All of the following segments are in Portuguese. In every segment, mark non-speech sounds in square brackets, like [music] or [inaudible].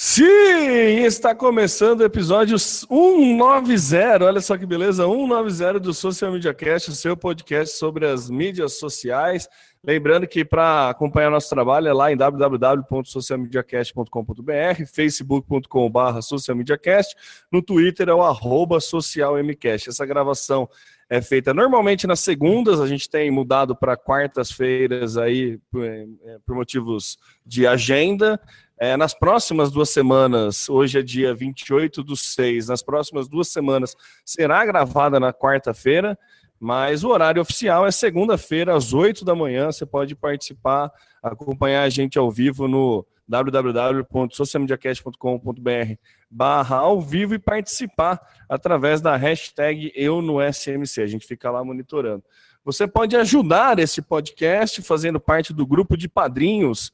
Sim, está começando o episódio 190. Olha só que beleza, 190 do Social Media Cast, o seu podcast sobre as mídias sociais. Lembrando que para acompanhar nosso trabalho é lá em www.socialmediacast.com.br, facebook.com.br socialmediacast, no Twitter é o arroba socialmcast. Essa gravação é feita normalmente nas segundas, a gente tem mudado para quartas-feiras aí por, é, por motivos de agenda. É, nas próximas duas semanas, hoje é dia 28 do 6, nas próximas duas semanas será gravada na quarta-feira, mas o horário oficial é segunda-feira, às 8 da manhã. Você pode participar, acompanhar a gente ao vivo no www.socialmediacast.com.br barra ao vivo e participar através da hashtag Eu no SMC. A gente fica lá monitorando. Você pode ajudar esse podcast fazendo parte do grupo de padrinhos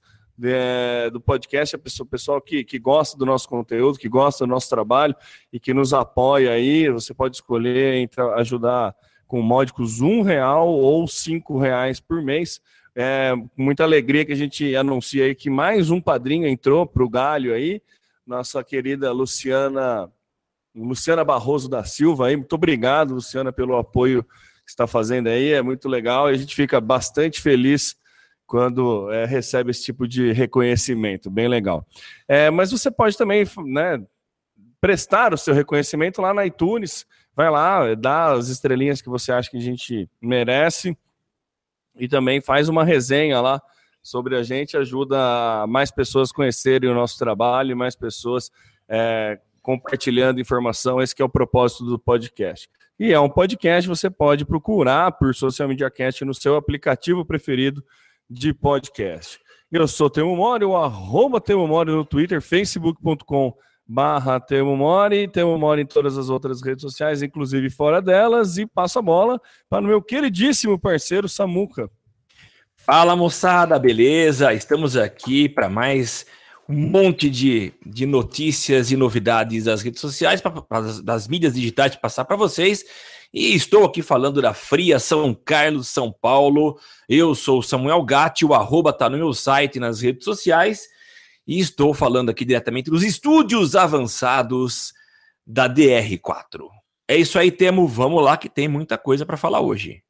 do podcast, a pessoa, pessoal que, que gosta do nosso conteúdo, que gosta do nosso trabalho e que nos apoia aí, você pode escolher entre ajudar com módicos um real ou cinco reais por mês. É muita alegria que a gente anuncia aí que mais um padrinho entrou para o Galho aí, nossa querida Luciana, Luciana Barroso da Silva aí. Muito obrigado, Luciana, pelo apoio que está fazendo aí, é muito legal e a gente fica bastante feliz quando é, recebe esse tipo de reconhecimento, bem legal. É, mas você pode também né, prestar o seu reconhecimento lá na iTunes, vai lá, dá as estrelinhas que você acha que a gente merece e também faz uma resenha lá sobre a gente, ajuda mais pessoas a conhecerem o nosso trabalho, mais pessoas é, compartilhando informação, esse é o propósito do podcast. E é um podcast, você pode procurar por Social Media Cast no seu aplicativo preferido, de podcast. Eu sou Temo Mori, o arroba Temo Mori no Twitter, facebook.com barra Temo Mori, Temo Mori em todas as outras redes sociais, inclusive fora delas, e passo a bola para o meu queridíssimo parceiro Samuca. Fala moçada, beleza? Estamos aqui para mais um monte de, de notícias e novidades das redes sociais, pra, pra, das mídias digitais passar para vocês. E estou aqui falando da Fria São Carlos, São Paulo. Eu sou Samuel Gatti, o arroba tá no meu site nas redes sociais. E estou falando aqui diretamente dos estúdios avançados da DR4. É isso aí, Temo. Vamos lá que tem muita coisa para falar hoje.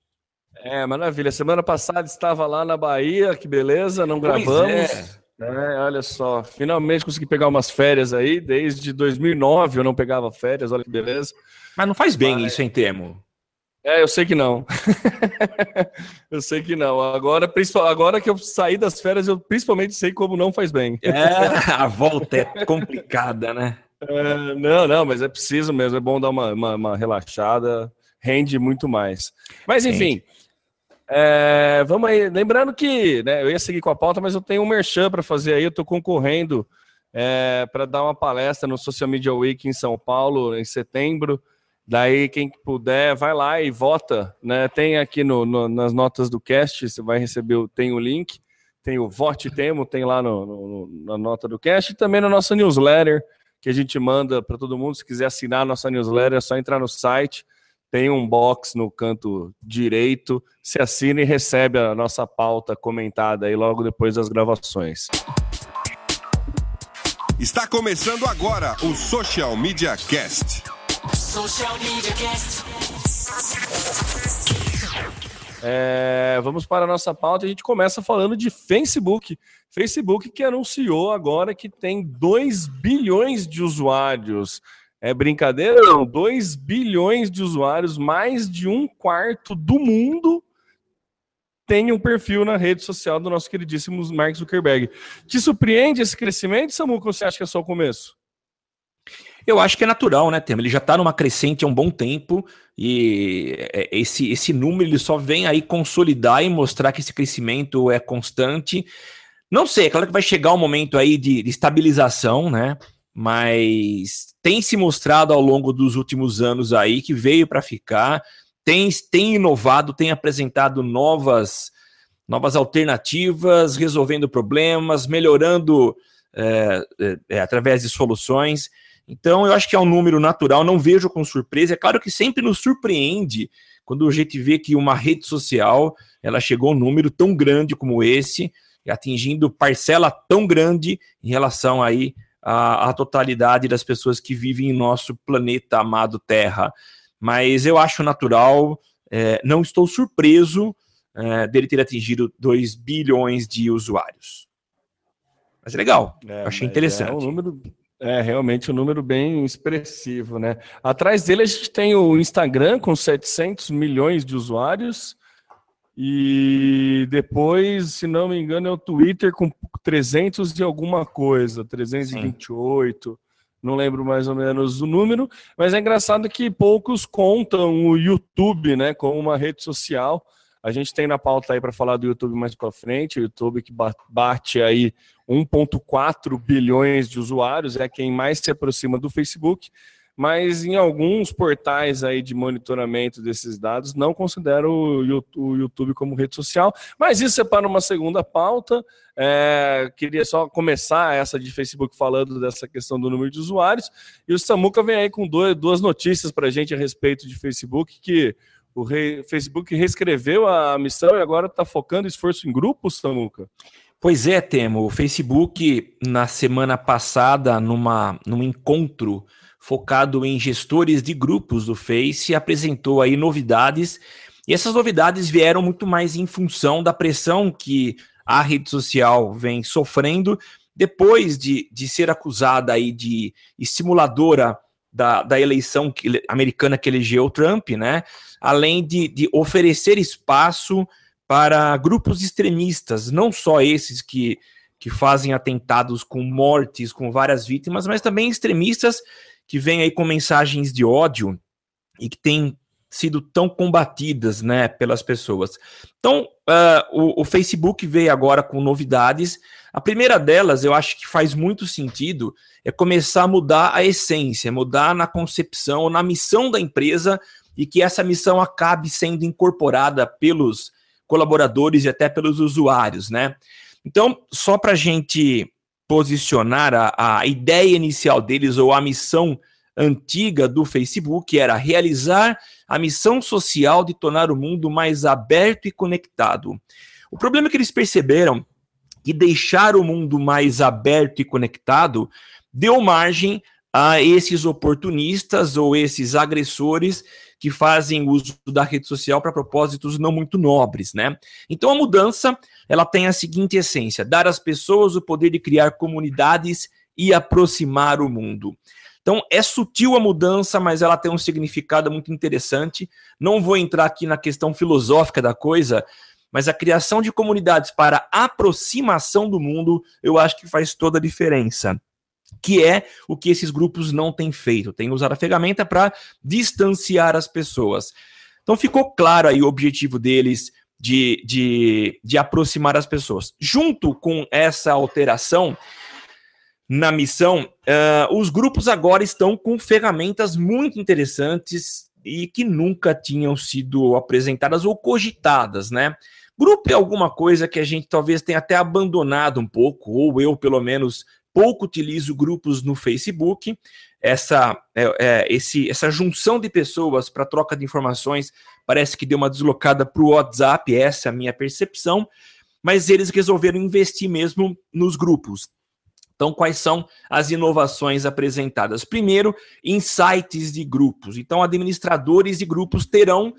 É, maravilha. Semana passada estava lá na Bahia, que beleza, não pois gravamos. É. É, olha só, finalmente consegui pegar umas férias aí. Desde 2009 eu não pegava férias, olha que beleza. Mas não faz bem Mas... isso, em termo. É, eu sei que não. [laughs] eu sei que não. Agora, agora que eu saí das férias, eu principalmente sei como não faz bem. É, [laughs] a volta é complicada, né? É, não, não, mas é preciso mesmo. É bom dar uma, uma, uma relaxada. Rende muito mais. Mas, enfim. É, vamos aí. Lembrando que né, eu ia seguir com a pauta, mas eu tenho um merchan para fazer aí. Eu estou concorrendo é, para dar uma palestra no Social Media Week em São Paulo em setembro. Daí, quem puder, vai lá e vota. Né? Tem aqui no, no, nas notas do cast, você vai receber, tem o link, tem o Vote Temo, tem lá no, na nota do cast, e também na nossa newsletter, que a gente manda para todo mundo. Se quiser assinar a nossa newsletter, é só entrar no site tem um box no canto direito. Se assina e recebe a nossa pauta comentada aí logo depois das gravações. Está começando agora o Social Media Cast. Social Media Cast. É, vamos para a nossa pauta. A gente começa falando de Facebook. Facebook que anunciou agora que tem 2 bilhões de usuários. É brincadeira? Não. 2 bilhões de usuários, mais de um quarto do mundo tem um perfil na rede social do nosso queridíssimo Mark Zuckerberg. Te surpreende esse crescimento, Samuca, ou você acha que é só o começo? Eu acho que é natural, né, Tema? Ele já está numa crescente há um bom tempo e é, esse, esse número ele só vem aí consolidar e mostrar que esse crescimento é constante. Não sei, é claro que vai chegar um momento aí de, de estabilização, né? Mas tem se mostrado ao longo dos últimos anos aí que veio para ficar, tem, tem inovado, tem apresentado novas, novas alternativas, resolvendo problemas, melhorando é, é, é, através de soluções. Então, eu acho que é um número natural, não vejo com surpresa. É claro que sempre nos surpreende quando a gente vê que uma rede social ela chegou a um número tão grande como esse, atingindo parcela tão grande em relação aí a, a totalidade das pessoas que vivem em nosso planeta amado Terra. Mas eu acho natural, é, não estou surpreso é, dele ter atingido 2 bilhões de usuários. Mas é legal, é, achei interessante. É um número, é realmente um número bem expressivo, né? Atrás dele a gente tem o Instagram com 700 milhões de usuários e depois, se não me engano, é o Twitter com 300 e alguma coisa, 328. Sim. Não lembro mais ou menos o número, mas é engraçado que poucos contam o YouTube, né, como uma rede social. A gente tem na pauta aí para falar do YouTube mais para frente, o YouTube que bate aí 1.4 bilhões de usuários, é quem mais se aproxima do Facebook, mas em alguns portais aí de monitoramento desses dados não consideram o YouTube como rede social. Mas isso é para uma segunda pauta. É, queria só começar essa de Facebook falando dessa questão do número de usuários. E o Samuca vem aí com dois, duas notícias para a gente a respeito de Facebook, que o Facebook reescreveu a missão e agora está focando esforço em grupos, Samuca. Pois é, Temo. O Facebook, na semana passada, numa, num encontro focado em gestores de grupos do Face, apresentou aí novidades. E essas novidades vieram muito mais em função da pressão que a rede social vem sofrendo depois de, de ser acusada aí de estimuladora da, da eleição que, americana que elegeu Trump, né? Além de, de oferecer espaço para grupos extremistas, não só esses que, que fazem atentados com mortes, com várias vítimas, mas também extremistas que vêm aí com mensagens de ódio e que têm sido tão combatidas né, pelas pessoas. Então, uh, o, o, Facebook veio agora com novidades. A primeira delas, eu acho que faz muito sentido, é começar a mudar a essência, mudar na concepção, na missão da empresa e que essa missão acabe sendo incorporada pelos colaboradores e até pelos usuários, né? Então, só para a gente posicionar a, a ideia inicial deles ou a missão antiga do Facebook era realizar a missão social de tornar o mundo mais aberto e conectado. O problema é que eles perceberam que deixar o mundo mais aberto e conectado deu margem a esses oportunistas ou esses agressores que fazem uso da rede social para propósitos não muito nobres, né? Então a mudança, ela tem a seguinte essência: dar às pessoas o poder de criar comunidades e aproximar o mundo. Então é sutil a mudança, mas ela tem um significado muito interessante. Não vou entrar aqui na questão filosófica da coisa, mas a criação de comunidades para aproximação do mundo, eu acho que faz toda a diferença que é o que esses grupos não têm feito, têm usado a ferramenta para distanciar as pessoas. Então ficou claro aí o objetivo deles de, de, de aproximar as pessoas. Junto com essa alteração na missão, uh, os grupos agora estão com ferramentas muito interessantes e que nunca tinham sido apresentadas ou cogitadas, né? Grupo é alguma coisa que a gente talvez tenha até abandonado um pouco, ou eu, pelo menos, pouco utilizo grupos no Facebook. Essa, é, é, esse, essa junção de pessoas para troca de informações parece que deu uma deslocada para o WhatsApp, essa é a minha percepção, mas eles resolveram investir mesmo nos grupos. Então, quais são as inovações apresentadas? Primeiro, insights de grupos. Então, administradores de grupos terão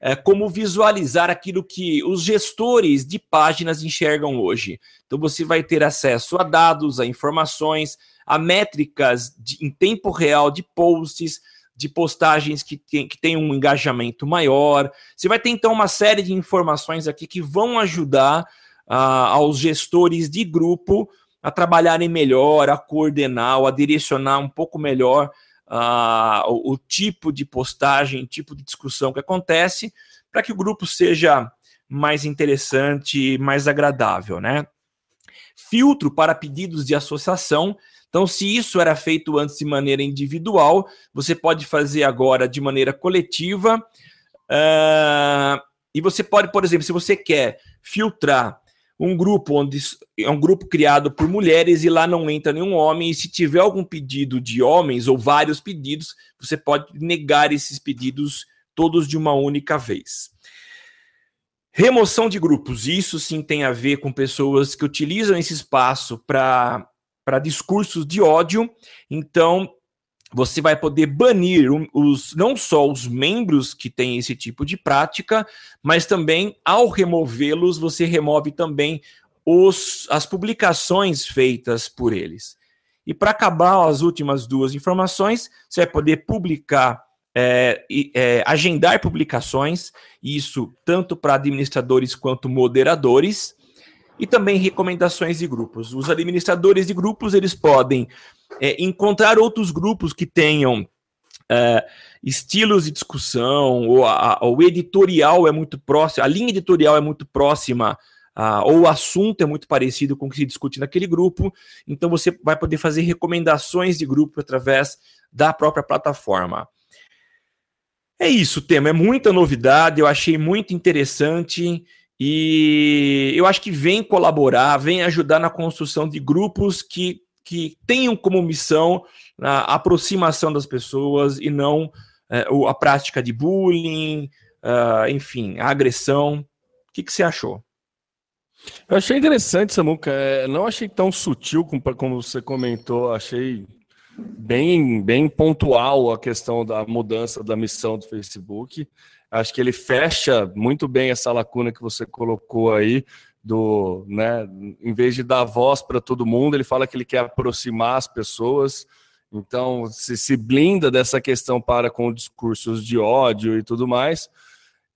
é, como visualizar aquilo que os gestores de páginas enxergam hoje. Então você vai ter acesso a dados, a informações, a métricas de, em tempo real de posts, de postagens que tem, que tem um engajamento maior. Você vai ter então uma série de informações aqui que vão ajudar uh, aos gestores de grupo a trabalharem melhor, a coordenar, a direcionar um pouco melhor uh, o, o, tipo de postagem, tipo de discussão que acontece, para que o grupo seja mais interessante, mais agradável, né? Filtro para pedidos de associação. Então, se isso era feito antes de maneira individual, você pode fazer agora de maneira coletiva. Uh, e você pode, por exemplo, se você quer filtrar um grupo onde é um grupo criado por mulheres e lá não entra nenhum homem. E se tiver algum pedido de homens ou vários pedidos, você pode negar esses pedidos todos de uma única vez. Remoção de grupos. Isso sim tem a ver com pessoas que utilizam esse espaço para para discursos de ódio. Então, você vai poder banir os, não só os membros que têm esse tipo de prática, mas também, ao removê-los, você remove também os, as publicações feitas por eles. E para acabar as últimas duas informações, você vai poder publicar, é, é, agendar publicações, isso tanto para administradores quanto moderadores, e também recomendações de grupos. Os administradores de grupos eles podem é, encontrar outros grupos que tenham é, estilos de discussão, ou a, o editorial é muito próximo, a linha editorial é muito próxima, a, ou o assunto é muito parecido com o que se discute naquele grupo, então você vai poder fazer recomendações de grupo através da própria plataforma. É isso, tema. É muita novidade, eu achei muito interessante. E eu acho que vem colaborar, vem ajudar na construção de grupos que, que tenham como missão a aproximação das pessoas e não é, a prática de bullying, uh, enfim, a agressão. O que, que você achou? Eu achei interessante, Samuca. É, não achei tão sutil como, como você comentou. Achei bem, bem pontual a questão da mudança da missão do Facebook. Acho que ele fecha muito bem essa lacuna que você colocou aí do, né, em vez de dar voz para todo mundo, ele fala que ele quer aproximar as pessoas. Então, se, se blinda dessa questão para com discursos de ódio e tudo mais.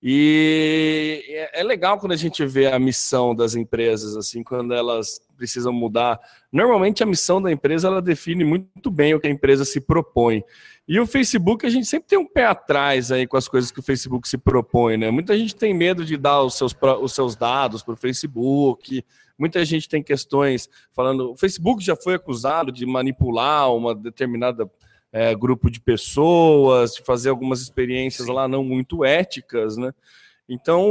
E é, é legal quando a gente vê a missão das empresas, assim, quando elas precisam mudar. Normalmente a missão da empresa ela define muito bem o que a empresa se propõe. E o Facebook, a gente sempre tem um pé atrás aí com as coisas que o Facebook se propõe, né? Muita gente tem medo de dar os seus, os seus dados para o Facebook, muita gente tem questões falando. O Facebook já foi acusado de manipular uma determinada é, grupo de pessoas, fazer algumas experiências lá não muito éticas, né? Então,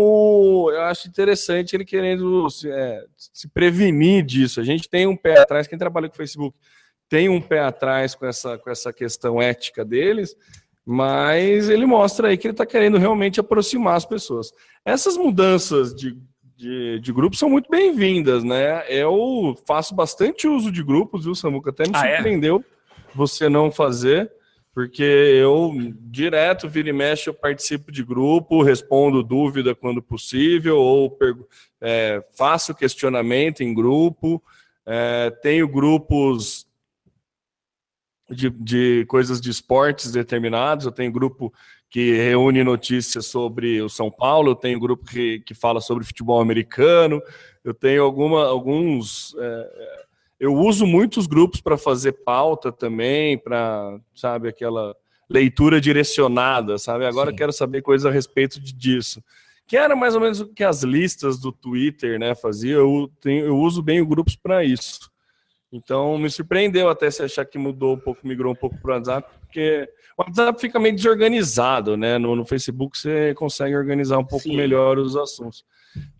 eu acho interessante ele querendo se, é, se prevenir disso. A gente tem um pé atrás, quem trabalha com o Facebook tem um pé atrás com essa, com essa questão ética deles, mas ele mostra aí que ele está querendo realmente aproximar as pessoas. Essas mudanças de, de, de grupos são muito bem-vindas, né? Eu faço bastante uso de grupos, viu, Samuca? Até me ah, é? surpreendeu é? Você não fazer, porque eu direto, vira e mexe, eu participo de grupo, respondo dúvida quando possível, ou é, faço questionamento em grupo. É, tenho grupos de, de coisas de esportes determinados. Eu tenho grupo que reúne notícias sobre o São Paulo, eu tenho grupo que, que fala sobre futebol americano, eu tenho alguma, alguns. É, eu uso muitos grupos para fazer pauta também, para, sabe, aquela leitura direcionada, sabe? Agora Sim. quero saber coisas a respeito de, disso. Que era mais ou menos o que as listas do Twitter, né, faziam. Eu, tenho, eu uso bem os grupos para isso. Então me surpreendeu até se achar que mudou um pouco, migrou um pouco para o WhatsApp, porque o WhatsApp fica meio desorganizado, né? No, no Facebook você consegue organizar um pouco Sim. melhor os assuntos.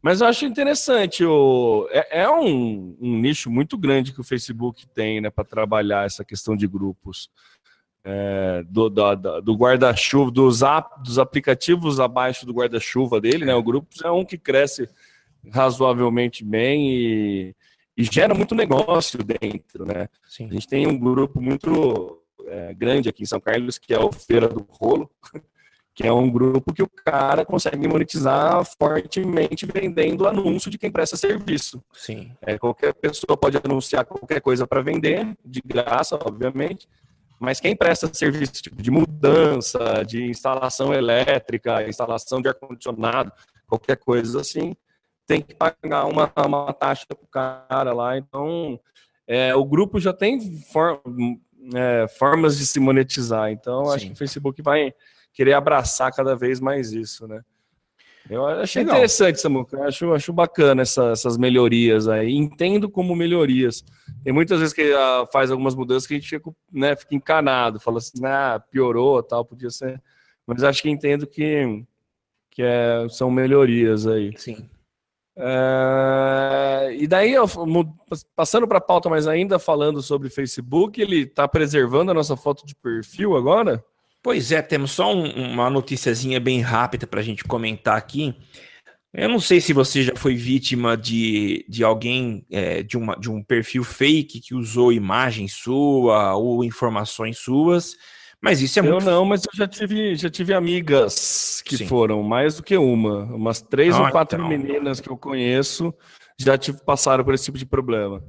Mas eu acho interessante, o, é, é um, um, nicho muito grande que o Facebook tem né, para trabalhar essa questão de grupos. É, do, do, do guarda-chuva, dos, ap, dos aplicativos abaixo do guarda-chuva dele, né? O grupo é um que cresce razoavelmente bem e e gera muito negócio dentro, né? Sim. A gente tem um grupo muito é, grande aqui em São Carlos, que é o Feira do Rolo, [laughs] que é um grupo que o cara consegue monetizar fortemente vendendo anúncio de quem presta serviço. Sim. É, qualquer pessoa pode anunciar qualquer coisa para vender, de graça, obviamente, mas quem presta serviço tipo, de mudança, de instalação elétrica, instalação de ar-condicionado, qualquer coisa assim, tem que pagar uma, uma taxa para o cara lá. Então, é, o grupo já tem for, é, formas de se monetizar. Então, Sim. acho que o Facebook vai querer abraçar cada vez mais isso, né? Eu achei Legal. interessante, Samuca. Acho, acho bacana essa, essas melhorias aí. Entendo como melhorias. Tem muitas vezes que uh, faz algumas mudanças que a gente fica, né, fica encanado, fala assim, ah, piorou, tal, podia ser. Mas acho que entendo que, que é, são melhorias aí. Sim. É, e daí, passando para a pauta, mas ainda falando sobre Facebook, ele está preservando a nossa foto de perfil agora? Pois é, temos só um, uma noticiazinha bem rápida para a gente comentar aqui. Eu não sei se você já foi vítima de, de alguém, é, de, uma, de um perfil fake que usou imagem sua ou informações suas, mas isso é muito... Eu não, mas eu já tive, já tive amigas que Sim. foram, mais do que uma, umas três ah, ou quatro então... meninas que eu conheço já tive, passaram por esse tipo de problema.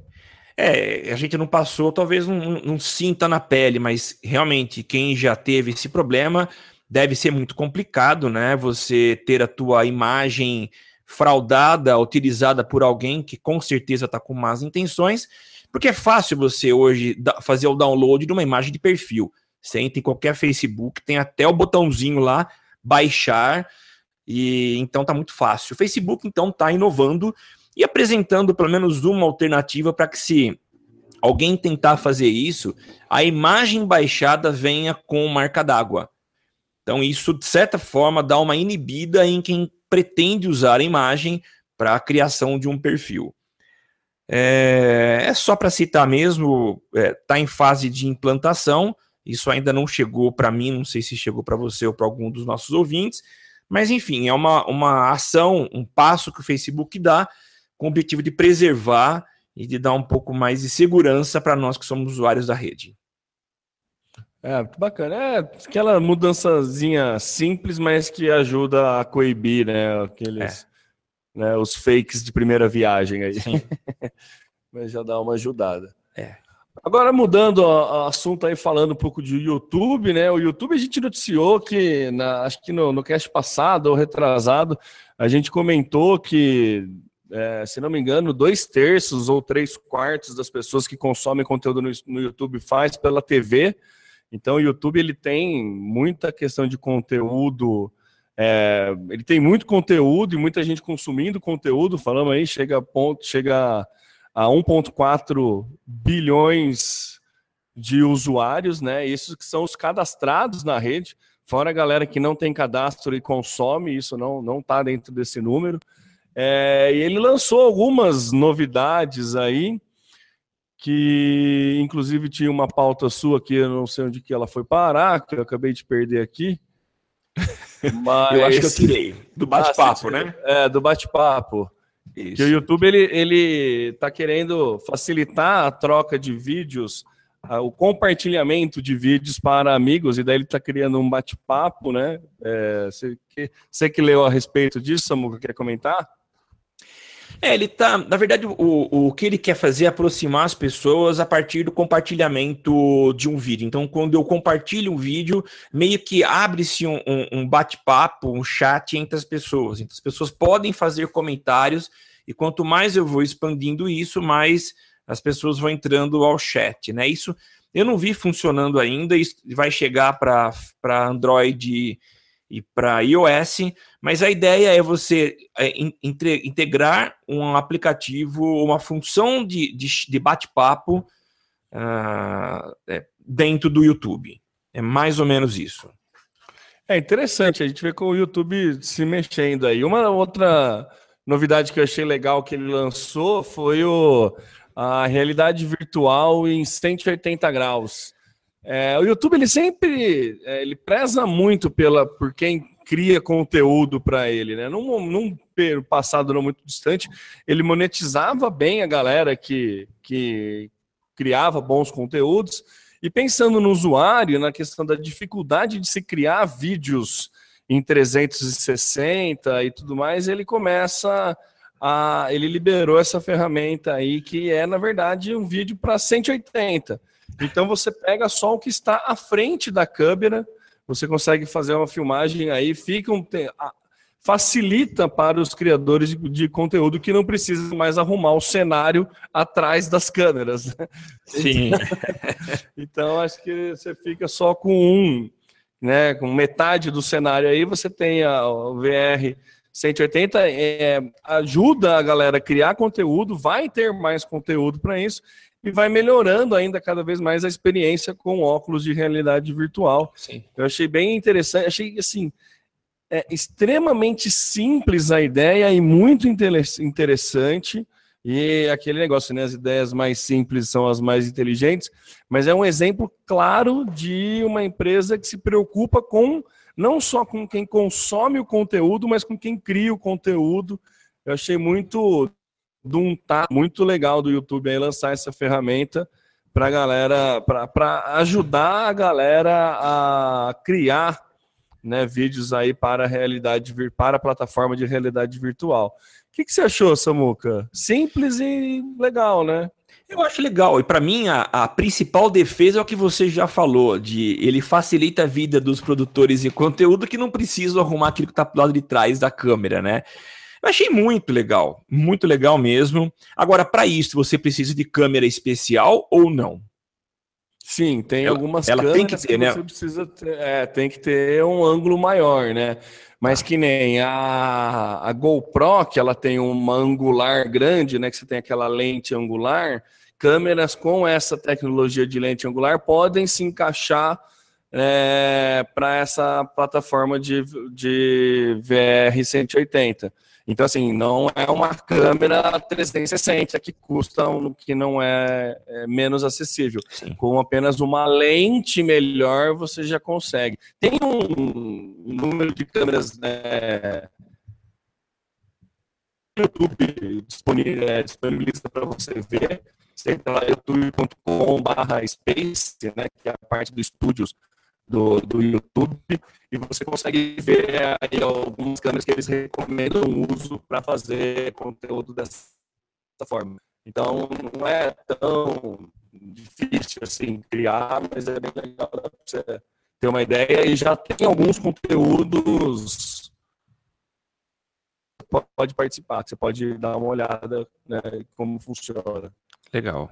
É, a gente não passou, talvez não, não sinta na pele, mas realmente quem já teve esse problema deve ser muito complicado, né? Você ter a tua imagem fraudada, utilizada por alguém que com certeza está com más intenções, porque é fácil você hoje fazer o download de uma imagem de perfil. Você entra em qualquer Facebook, tem até o botãozinho lá, baixar, e então tá muito fácil. O Facebook, então, está inovando e apresentando pelo menos uma alternativa para que se alguém tentar fazer isso, a imagem baixada venha com marca d'água. Então, isso, de certa forma, dá uma inibida em quem pretende usar a imagem para a criação de um perfil. É, é só para citar mesmo, está é, tá em fase de implantação. Isso ainda não chegou para mim, não sei se chegou para você ou para algum dos nossos ouvintes, mas enfim, é uma, uma ação, um passo que o Facebook dá com o objetivo de preservar e de dar um pouco mais de segurança para nós que somos usuários da rede. É, bacana. É aquela mudançazinha simples, mas que ajuda a coibir, né? Aqueles, é. né, os fakes de primeira viagem aí. [laughs] mas já dá uma ajudada. É. Agora, mudando o assunto aí, falando um pouco de YouTube, né? O YouTube a gente noticiou que, na, acho que no, no cast passado ou retrasado, a gente comentou que, é, se não me engano, dois terços ou três quartos das pessoas que consomem conteúdo no, no YouTube faz pela TV. Então, o YouTube ele tem muita questão de conteúdo, é, ele tem muito conteúdo e muita gente consumindo conteúdo. Falamos aí, chega a ponto, chega a 1,4 bilhões de usuários, né? Esses que são os cadastrados na rede, fora a galera que não tem cadastro e consome, isso não não está dentro desse número. É, e ele lançou algumas novidades aí que inclusive tinha uma pauta sua que eu não sei onde que ela foi parar, que eu acabei de perder aqui. Mas... eu acho que eu tirei. Do bate-papo, ah, né? É, do bate-papo. Que o YouTube ele, ele tá querendo facilitar a troca de vídeos, o compartilhamento de vídeos para amigos, e daí ele está criando um bate-papo, né? É, você, que, você que leu a respeito disso, Samuca, quer comentar? É, ele tá. Na verdade, o, o que ele quer fazer é aproximar as pessoas a partir do compartilhamento de um vídeo. Então, quando eu compartilho um vídeo, meio que abre-se um, um, um bate-papo, um chat entre as pessoas. Então, as pessoas podem fazer comentários, e quanto mais eu vou expandindo isso, mais as pessoas vão entrando ao chat, né? Isso eu não vi funcionando ainda, isso vai chegar para Android e para iOS, mas a ideia é você é, integrar um aplicativo, uma função de, de, de bate-papo uh, dentro do YouTube. É mais ou menos isso. É interessante, a gente vê com o YouTube se mexendo aí. Uma outra novidade que eu achei legal que ele lançou foi o, a realidade virtual em 180 graus. É, o YouTube ele sempre é, ele preza muito pela por quem cria conteúdo para ele, né? Num, num passado não muito distante, ele monetizava bem a galera que, que criava bons conteúdos. E pensando no usuário, na questão da dificuldade de se criar vídeos em 360 e tudo mais, ele começa a. Ele liberou essa ferramenta aí, que é, na verdade, um vídeo para 180. Então você pega só o que está à frente da câmera, você consegue fazer uma filmagem aí, fica um, facilita para os criadores de, de, conteúdo que não precisam mais arrumar o cenário atrás das câmeras. Né? Sim. [laughs] então acho que você fica só com um, né, com metade do cenário aí, você tem a, o VR 180 é, ajuda a galera a criar conteúdo, vai ter mais conteúdo para isso e vai melhorando ainda cada vez mais a experiência com óculos de realidade virtual. Sim. Eu achei bem interessante, achei assim, é extremamente simples a ideia e muito interessante. E aquele negócio, né? As ideias mais simples são as mais inteligentes, mas é um exemplo claro de uma empresa que se preocupa com não só com quem consome o conteúdo, mas com quem cria o conteúdo. Eu achei muito de um tá muito legal do YouTube aí lançar essa ferramenta para galera, para ajudar a galera a criar né, vídeos aí para a realidade para a plataforma de realidade virtual. O que, que você achou, Samuca? Simples e legal, né? Eu acho legal. E para mim, a, a, principal defesa é o que você já falou: de ele facilita a vida dos produtores de conteúdo que não precisam arrumar aquilo que está do lado de trás da câmera, né? Eu achei muito legal, muito legal mesmo. Agora, para isso, você precisa de câmera especial ou não? Sim, tem ela, algumas ela câmeras tem que ter, que né? você precisa ter, é, tem que ter um ângulo maior, né? Mas que nem a, a GoPro, que ela tem uma angular grande, né? Que você tem aquela lente angular, câmeras com essa tecnologia de lente angular podem se encaixar é, para essa plataforma de, de VR 180. Então, assim, não é uma câmera 360 que custa um, que não é, é menos acessível. Sim. Com apenas uma lente melhor, você já consegue. Tem um, número de câmeras né, YouTube disponível, é, disponibiliza para você ver. Você entra lá youtube.com.br space, né, que é a parte dos estúdios do, do YouTube e você consegue ver aí algumas câmeras que eles recomendam o uso para fazer conteúdo dessa forma. Então, não é tão difícil assim criar, mas é bem legal para você ter uma ideia e já tem alguns conteúdos pode participar, você pode dar uma olhada né, como funciona. Legal.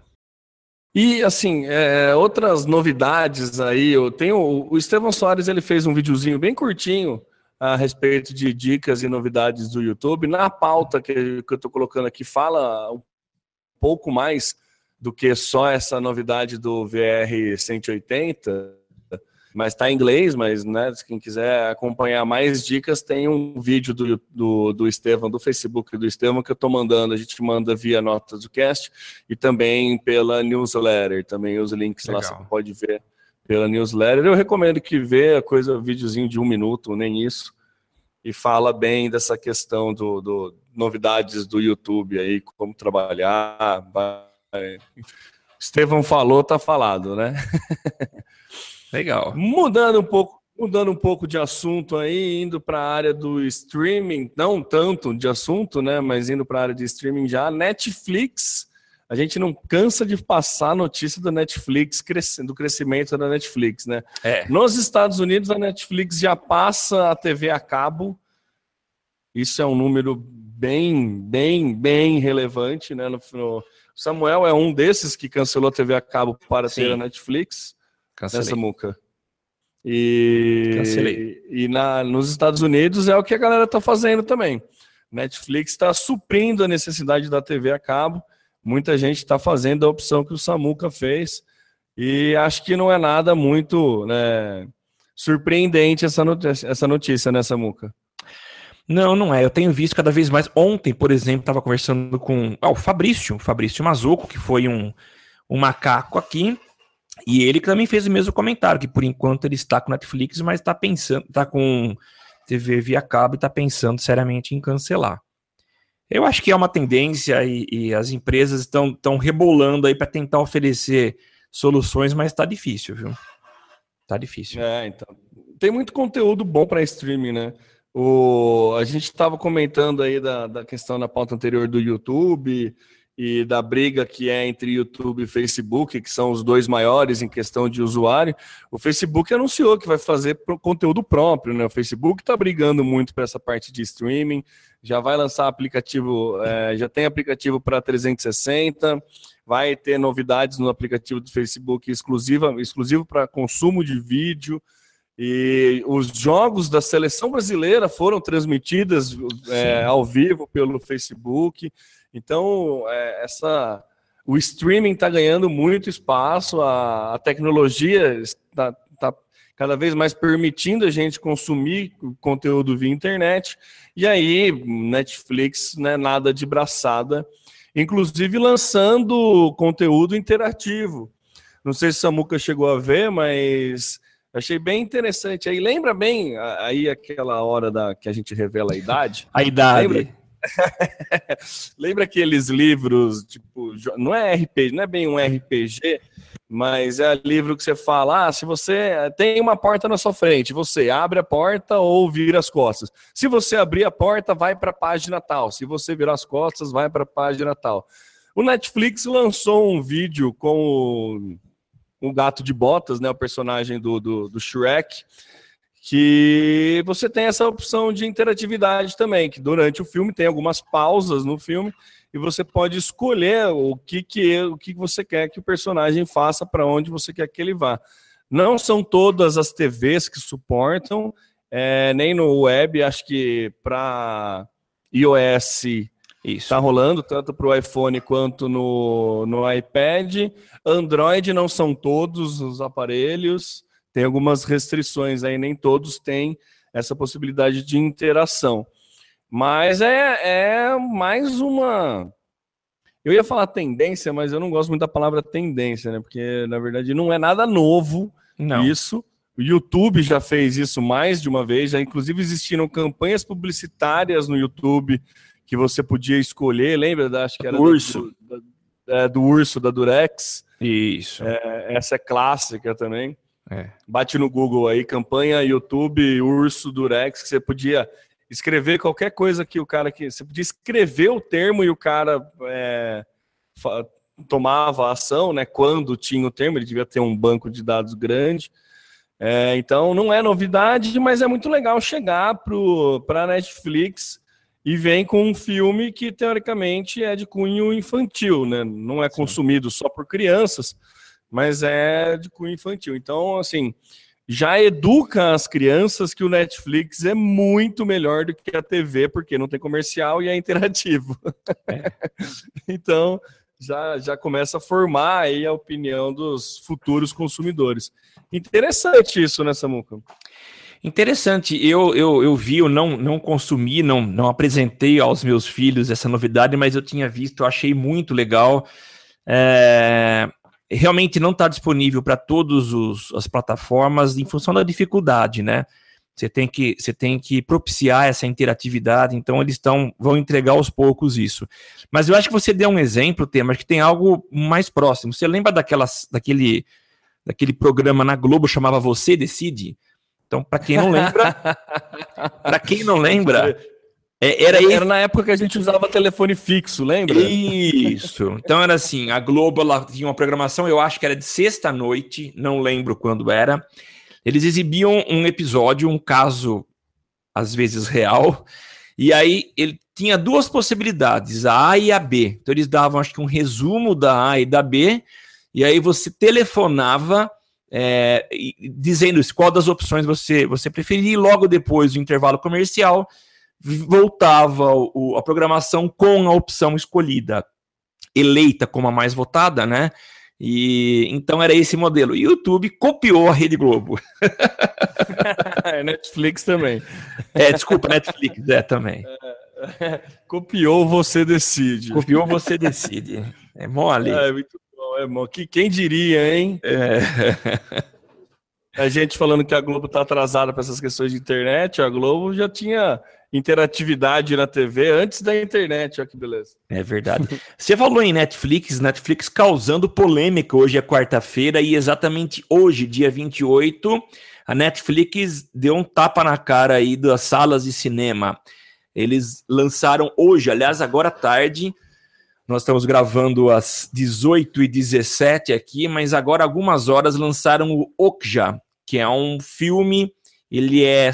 E assim, é, outras novidades aí, eu tenho o Estevão Soares, ele fez um videozinho bem curtinho a respeito de dicas e novidades do YouTube. Na pauta que, que eu estou colocando aqui fala um pouco mais do que só essa novidade do VR 180 mas está em inglês, mas né, quem quiser acompanhar mais dicas, tem um vídeo do, do, do Estevam, do Facebook do Estevam, que eu estou mandando, a gente manda via notas do cast e também pela newsletter, também os links Legal. lá você pode ver pela newsletter. Eu recomendo que vê a coisa, videozinho de um minuto, nem isso, e fala bem dessa questão do, do novidades do YouTube aí, como trabalhar. Estevão falou, tá falado, né? [laughs] Legal. Mudando um pouco, mudando um pouco de assunto aí, indo para a área do streaming, não tanto de assunto, né, mas indo para a área de streaming já, Netflix. A gente não cansa de passar a notícia do Netflix, do crescimento da Netflix, né? É. Nos Estados Unidos, a Netflix já passa a TV a cabo. Isso é um número bem, bem, bem relevante, né? No, no, Samuel é um desses que cancelou a TV a cabo para Sim. ter a Netflix. Cancelei. nessa muca. E, Cancelei. e na, nos Estados Unidos é o que a galera está fazendo também. Netflix está suprindo a necessidade da TV a cabo. Muita gente está fazendo a opção que o Samuca fez. E acho que não é nada muito né, surpreendente essa notícia, essa notícia, né, Samuca? Não, não é. Eu tenho visto cada vez mais. Ontem, por exemplo, estava conversando com ah, o Fabrício, Fabrício Mazuco, que foi um, um macaco aqui, e ele também fez o mesmo comentário, que por enquanto ele está com Netflix, mas está pensando, está com TV via cabo e está pensando seriamente em cancelar. Eu acho que é uma tendência e, e as empresas estão, estão rebolando aí para tentar oferecer soluções, mas está difícil, viu? Tá difícil. É, então. Tem muito conteúdo bom para streaming, né? O, a gente estava comentando aí da, da questão na pauta anterior do YouTube, e da briga que é entre YouTube e Facebook, que são os dois maiores em questão de usuário, o Facebook anunciou que vai fazer conteúdo próprio, né? O Facebook está brigando muito para essa parte de streaming, já vai lançar aplicativo, é, já tem aplicativo para 360, vai ter novidades no aplicativo do Facebook exclusiva, exclusivo para consumo de vídeo. E os jogos da seleção brasileira foram transmitidos é, ao vivo pelo Facebook. Então, é, essa, o streaming está ganhando muito espaço, a, a tecnologia está tá cada vez mais permitindo a gente consumir conteúdo via internet. E aí, Netflix, né, nada de braçada, inclusive lançando conteúdo interativo. Não sei se a Samuca chegou a ver, mas Achei bem interessante. Aí lembra bem aí aquela hora da que a gente revela a idade? a idade. Lembra? [laughs] lembra aqueles livros, tipo, não é RPG, não é bem um RPG, mas é livro que você fala: ah, se você tem uma porta na sua frente, você abre a porta ou vira as costas. Se você abrir a porta, vai para a página tal. Se você virar as costas, vai para a página tal. O Netflix lançou um vídeo com o, o gato de botas, né, o personagem do, do, do Shrek, que você tem essa opção de interatividade também, que durante o filme tem algumas pausas no filme e você pode escolher o que, que, o que você quer que o personagem faça, para onde você quer que ele vá. Não são todas as TVs que suportam, é, nem no web, acho que para iOS está rolando, tanto para o iPhone quanto no, no iPad. Android não são todos os aparelhos, tem algumas restrições aí, nem todos têm essa possibilidade de interação. Mas é, é mais uma. Eu ia falar tendência, mas eu não gosto muito da palavra tendência, né? Porque, na verdade, não é nada novo não. isso. O YouTube já fez isso mais de uma vez, já inclusive existiram campanhas publicitárias no YouTube que você podia escolher, lembra? Da, acho que era urso. Do, da, é, do urso da Durex. Isso. É, essa é clássica também. É. Bate no Google aí, campanha YouTube Urso Durex, que você podia escrever qualquer coisa que o cara que você podia escrever o termo e o cara é, tomava ação, né? Quando tinha o termo, ele devia ter um banco de dados grande. É, então não é novidade, mas é muito legal chegar para a Netflix e vem com um filme que teoricamente é de cunho infantil, né? Não é consumido só por crianças, mas é de cunho infantil. Então, assim, já educa as crianças que o Netflix é muito melhor do que a TV, porque não tem comercial e é interativo. É. [laughs] então, já, já começa a formar aí a opinião dos futuros consumidores. Interessante isso, né, Samuca? Interessante, eu, eu, eu vi, eu não, não consumi, não, não apresentei aos meus filhos essa novidade, mas eu tinha visto, eu achei muito legal. É, realmente não está disponível para todas as plataformas em função da dificuldade, né? Você tem que, você tem que propiciar essa interatividade, então eles estão vão entregar aos poucos isso. Mas eu acho que você deu um exemplo, Temer, que tem algo mais próximo. Você lembra daquelas, daquele, daquele programa na Globo chamava Você Decide? Então, para quem não lembra, [laughs] para quem não lembra, é, era, era na época que a gente usava telefone fixo, lembra? Isso. Então era assim, a Globo ela tinha uma programação, eu acho que era de sexta noite, não lembro quando era. Eles exibiam um episódio, um caso às vezes real, e aí ele tinha duas possibilidades, a A e a B. Então eles davam acho que um resumo da A e da B, e aí você telefonava é, dizendo qual das opções você você preferia, e logo depois do intervalo comercial voltava o, a programação com a opção escolhida, eleita como a mais votada, né? E então era esse modelo. E o YouTube copiou a Rede Globo. [laughs] Netflix também. É, desculpa, Netflix, é também. [laughs] copiou, você decide. Copiou, você decide. É mole. É, muito bom, é bom. Que, quem diria, hein? É. A gente falando que a Globo está atrasada para essas questões de internet, a Globo já tinha interatividade na TV antes da internet, olha que beleza. É verdade. Você falou em Netflix, Netflix causando polêmica hoje é quarta-feira e exatamente hoje, dia 28, a Netflix deu um tapa na cara aí das salas de cinema. Eles lançaram hoje, aliás, agora à tarde, nós estamos gravando às 18h17 aqui, mas agora algumas horas lançaram o Okja, que é um filme ele é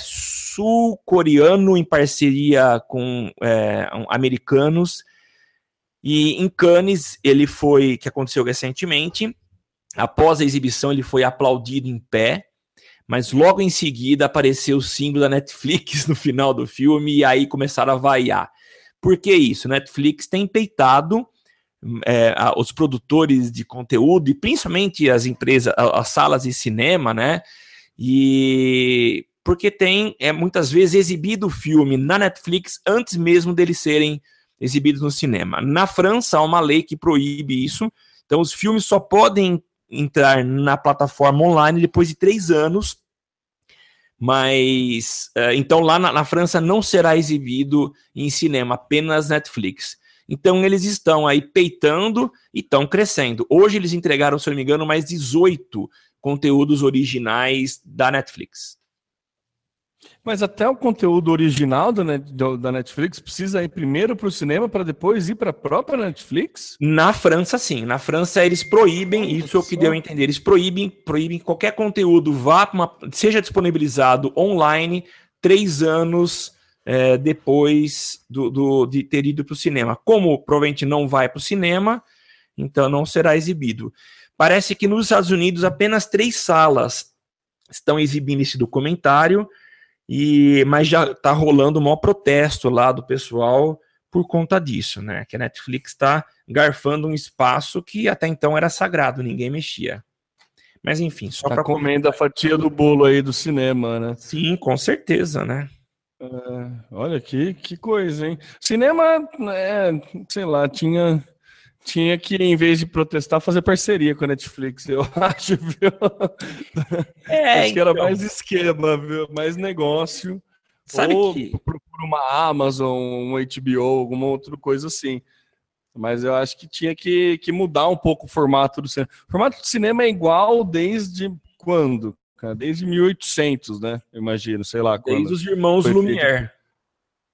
sul-coreano em parceria com é, americanos. E em Cannes, ele foi, que aconteceu recentemente, após a exibição, ele foi aplaudido em pé, mas logo em seguida apareceu o símbolo da Netflix [laughs] no final do filme e aí começaram a vaiar. Por que isso? Netflix tem peitado é, os produtores de conteúdo e principalmente as empresas, as salas de cinema, né? E porque tem é, muitas vezes exibido o filme na Netflix antes mesmo deles serem exibidos no cinema. Na França há uma lei que proíbe isso, então os filmes só podem entrar na plataforma online depois de três anos Mas uh, então lá na, na, França não será exibido em cinema, apenas Netflix. Então eles estão aí peitando e estão crescendo. Hoje eles entregaram, se eu não me engano, mais 18 conteúdos originais da Netflix. Mas até o conteúdo original da Netflix precisa ir primeiro para o cinema para depois ir para a própria Netflix? Na França, sim. Na França, eles proíbem, Nossa, isso é o que deu a entender, eles proíbem, proíbem qualquer conteúdo vá uma, seja disponibilizado online três anos é, depois do, do, de ter ido para o cinema. Como provavelmente não vai para o cinema, então não será exibido. Parece que nos Estados Unidos apenas três salas estão exibindo esse documentário e, mas já está rolando um maior protesto lá do pessoal por conta disso, né? Que a Netflix está garfando um espaço que até então era sagrado, ninguém mexia. Mas enfim, só tá para comendo a fatia do bolo aí do cinema, né? Sim, com certeza, né? É, olha que, que coisa, hein? Cinema, é, sei lá, tinha tinha que, em vez de protestar, fazer parceria com a Netflix, [laughs] eu acho, viu? É, acho que era então. mais esquema, viu? Mais negócio. Sabe Ou que... por uma Amazon, um HBO, alguma outra coisa assim. Mas eu acho que tinha que, que mudar um pouco o formato do cinema. O formato do cinema é igual desde quando? Desde 1800, né? Eu imagino, sei lá. Desde os irmãos Lumière. Feito.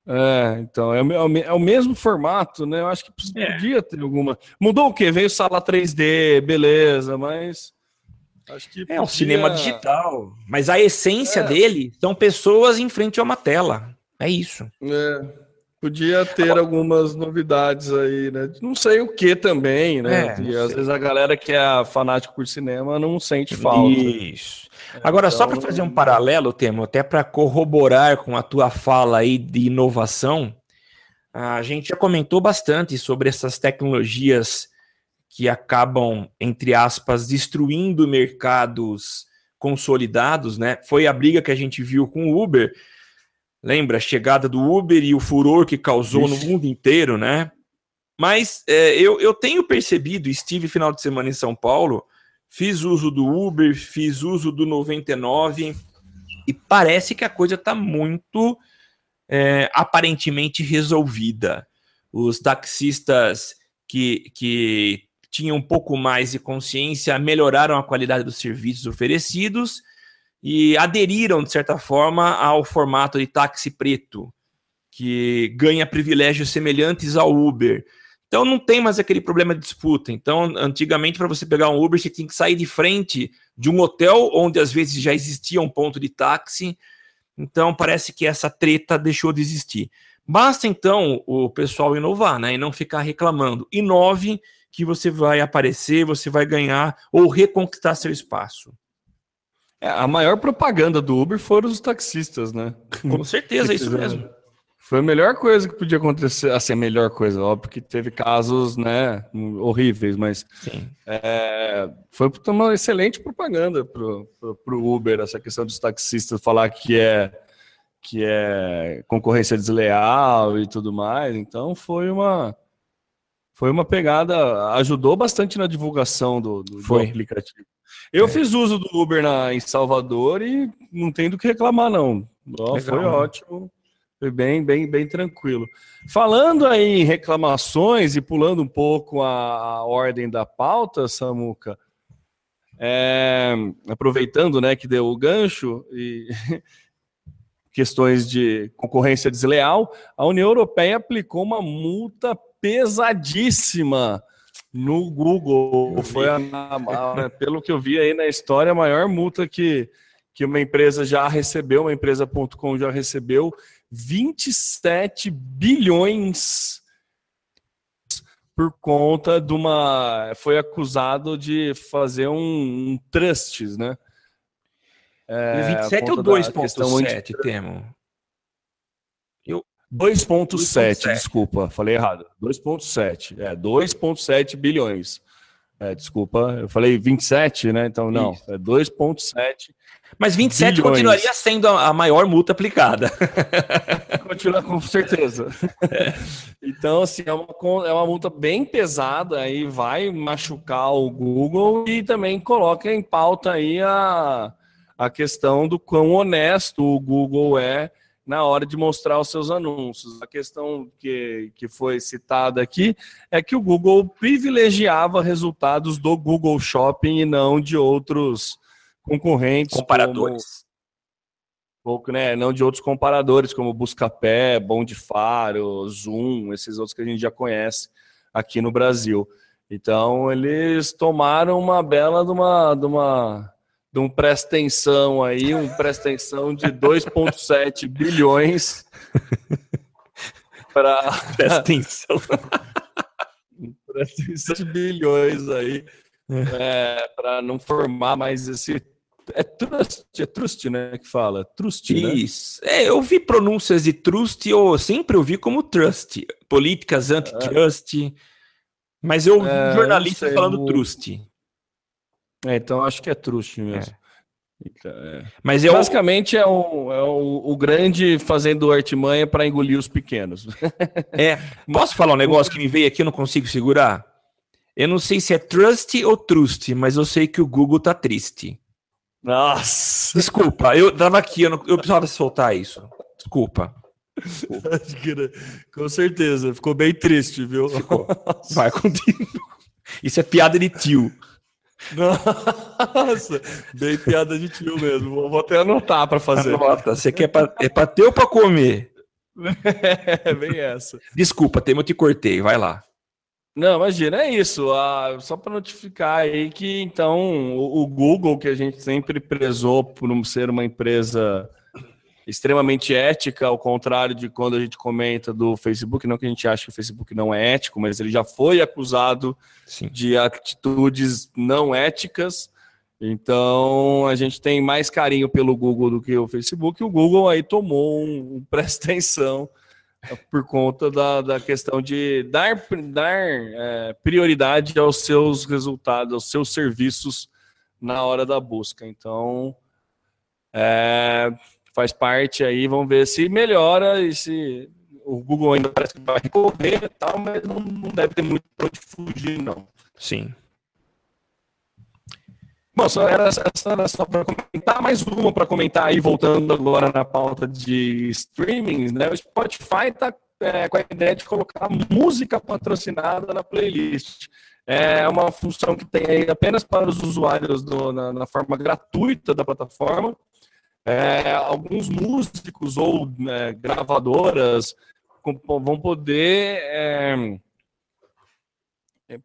É, então, é, é, é, o mesmo formato, né? Eu acho que é. podia ter alguma. Mudou o quê? Veio sala 3D, beleza, mas. Acho que podia... É um cinema digital. Mas a essência é. dele são pessoas em frente a uma tela. É isso. É. Podia ter Agora... algumas novidades aí, né? Não sei o que também, né? É, e às vezes a galera que é fanático por cinema não sente falta. Isso. Agora, então... só para fazer um paralelo, Temo, até para corroborar com a tua fala aí de inovação, a gente já comentou bastante sobre essas tecnologias que acabam, entre aspas, destruindo mercados consolidados, né? Foi a briga que a gente viu com o Uber. Lembra a chegada do Uber e o furor que causou Ixi. no mundo inteiro, né? Mas é, eu, eu tenho percebido, estive final de semana em São Paulo, fiz uso do Uber, fiz uso do 99 e parece que a coisa está muito é, aparentemente resolvida. Os taxistas que, que tinham um pouco mais de consciência melhoraram a qualidade dos serviços oferecidos e aderiram, de certa forma, ao formato de táxi preto, que ganha privilégios semelhantes ao Uber então não tem mais aquele problema de disputa. Então, antigamente, para você pegar um Uber, você tinha que sair de frente de um hotel onde às vezes já existia um ponto de táxi. Então, parece que essa treta deixou de existir. Basta então o pessoal inovar, né? E não ficar reclamando. Inove que você vai aparecer, você vai ganhar ou reconquistar seu espaço. É, a maior propaganda do Uber foram os taxistas, né? Com certeza, é isso mesmo. Foi a melhor coisa que podia acontecer. Assim, a melhor coisa, óbvio que teve casos, né, horríveis, mas é, foi uma excelente propaganda pro, pro, pro, Uber, essa questão dos taxistas falar que é que é concorrência desleal e tudo mais. Então foi uma foi uma pegada, ajudou bastante na divulgação do, do, do aplicativo. Eu é. fiz uso do Uber na, em Salvador e não tem do que reclamar, não. Oh, foi né? ótimo. Foi bem, bem, bem tranquilo. Falando aí em reclamações e pulando um pouco a, a ordem da pauta, Samuca, é, aproveitando né, que deu o gancho e [laughs] questões de concorrência desleal, a União Europeia aplicou uma multa pesadíssima no Google. Foi, a, a, pelo que eu vi aí na história, a maior multa que, que uma empresa já recebeu, uma empresa.com já recebeu 27 bilhões por conta de uma. Foi acusado de fazer um, um trusts, né? É, 27 ou 2,7, Temo? 2,7, desculpa, falei errado. 2,7, é 2,7 bilhões. É, desculpa, eu falei 27, né? Então, não, Isso. é 2,7 mas 27 bilhões. continuaria sendo a, maior multa aplicada. [laughs] Continua com certeza. É. Então, assim, é uma, é uma multa bem pesada, aí vai machucar o Google e também coloca em pauta aí a, a questão do quão honesto o Google é na hora de mostrar os seus anúncios. A questão que, que foi citada aqui é que o Google privilegiava resultados do Google Shopping e não de outros concorrentes. Comparadores. Como, né, não de outros comparadores, como Buscapé, Bom de Faro, Zoom, esses outros que a gente já conhece aqui no Brasil. Então, eles tomaram uma bela de uma, de uma de um presta atenção aí, um presta atenção de [laughs] 2,7 bilhões para. Presta atenção de bilhões aí, é, para não formar mais esse. É trust, é trust, né? Que fala. Trust, né? Isso. Né? É, eu vi pronúncias de trust, eu sempre ouvi como trust. Políticas antitrust. É. Mas eu vi é, jornalista falando trust. É, então acho que é truste mesmo. É. Então, é. Mas eu... basicamente é, o, é o, o grande fazendo artimanha para engolir os pequenos. [laughs] é. Posso falar um negócio que me veio aqui e não consigo segurar? Eu não sei se é trust ou trust, mas eu sei que o Google tá triste. Nossa! Desculpa, eu tava aqui, eu, não, eu precisava soltar isso. Desculpa. [laughs] Desculpa. Com certeza, ficou bem triste, viu? Ficou. Vai contigo. Isso é piada de tio. Nossa, bem piada de tio mesmo. Vou até anotar para fazer. Anota, você quer pra, é para ter ou para comer? [laughs] É, bem essa. Desculpa, Temo, eu te cortei, vai lá. Não, imagina, é isso. Ah, só para notificar aí que então o, o Google, que a gente sempre prezou por ser uma empresa extremamente ética, ao contrário de quando a gente comenta do Facebook, não que a gente ache que o Facebook não é ético, mas ele já foi acusado Sim. de atitudes não éticas. Então a gente tem mais carinho pelo Google do que o Facebook. O Google aí tomou um, um [laughs] presta atenção por conta da, da questão de dar, dar é, prioridade aos seus resultados, aos seus serviços na hora da busca. Então, é, faz parte aí, vamos ver se melhora e se o Google ainda parece que vai recorrer e tal, mas não, não deve ter muito para onde fugir, não. Sim. Bom, só era, era só para comentar, mais uma para comentar aí, voltando agora na pauta de streaming, né? O Spotify está é, com a ideia de colocar música patrocinada na playlist. É uma função que tem aí apenas para os usuários do, na, na forma gratuita da plataforma é, alguns músicos ou né, gravadoras vão poder é,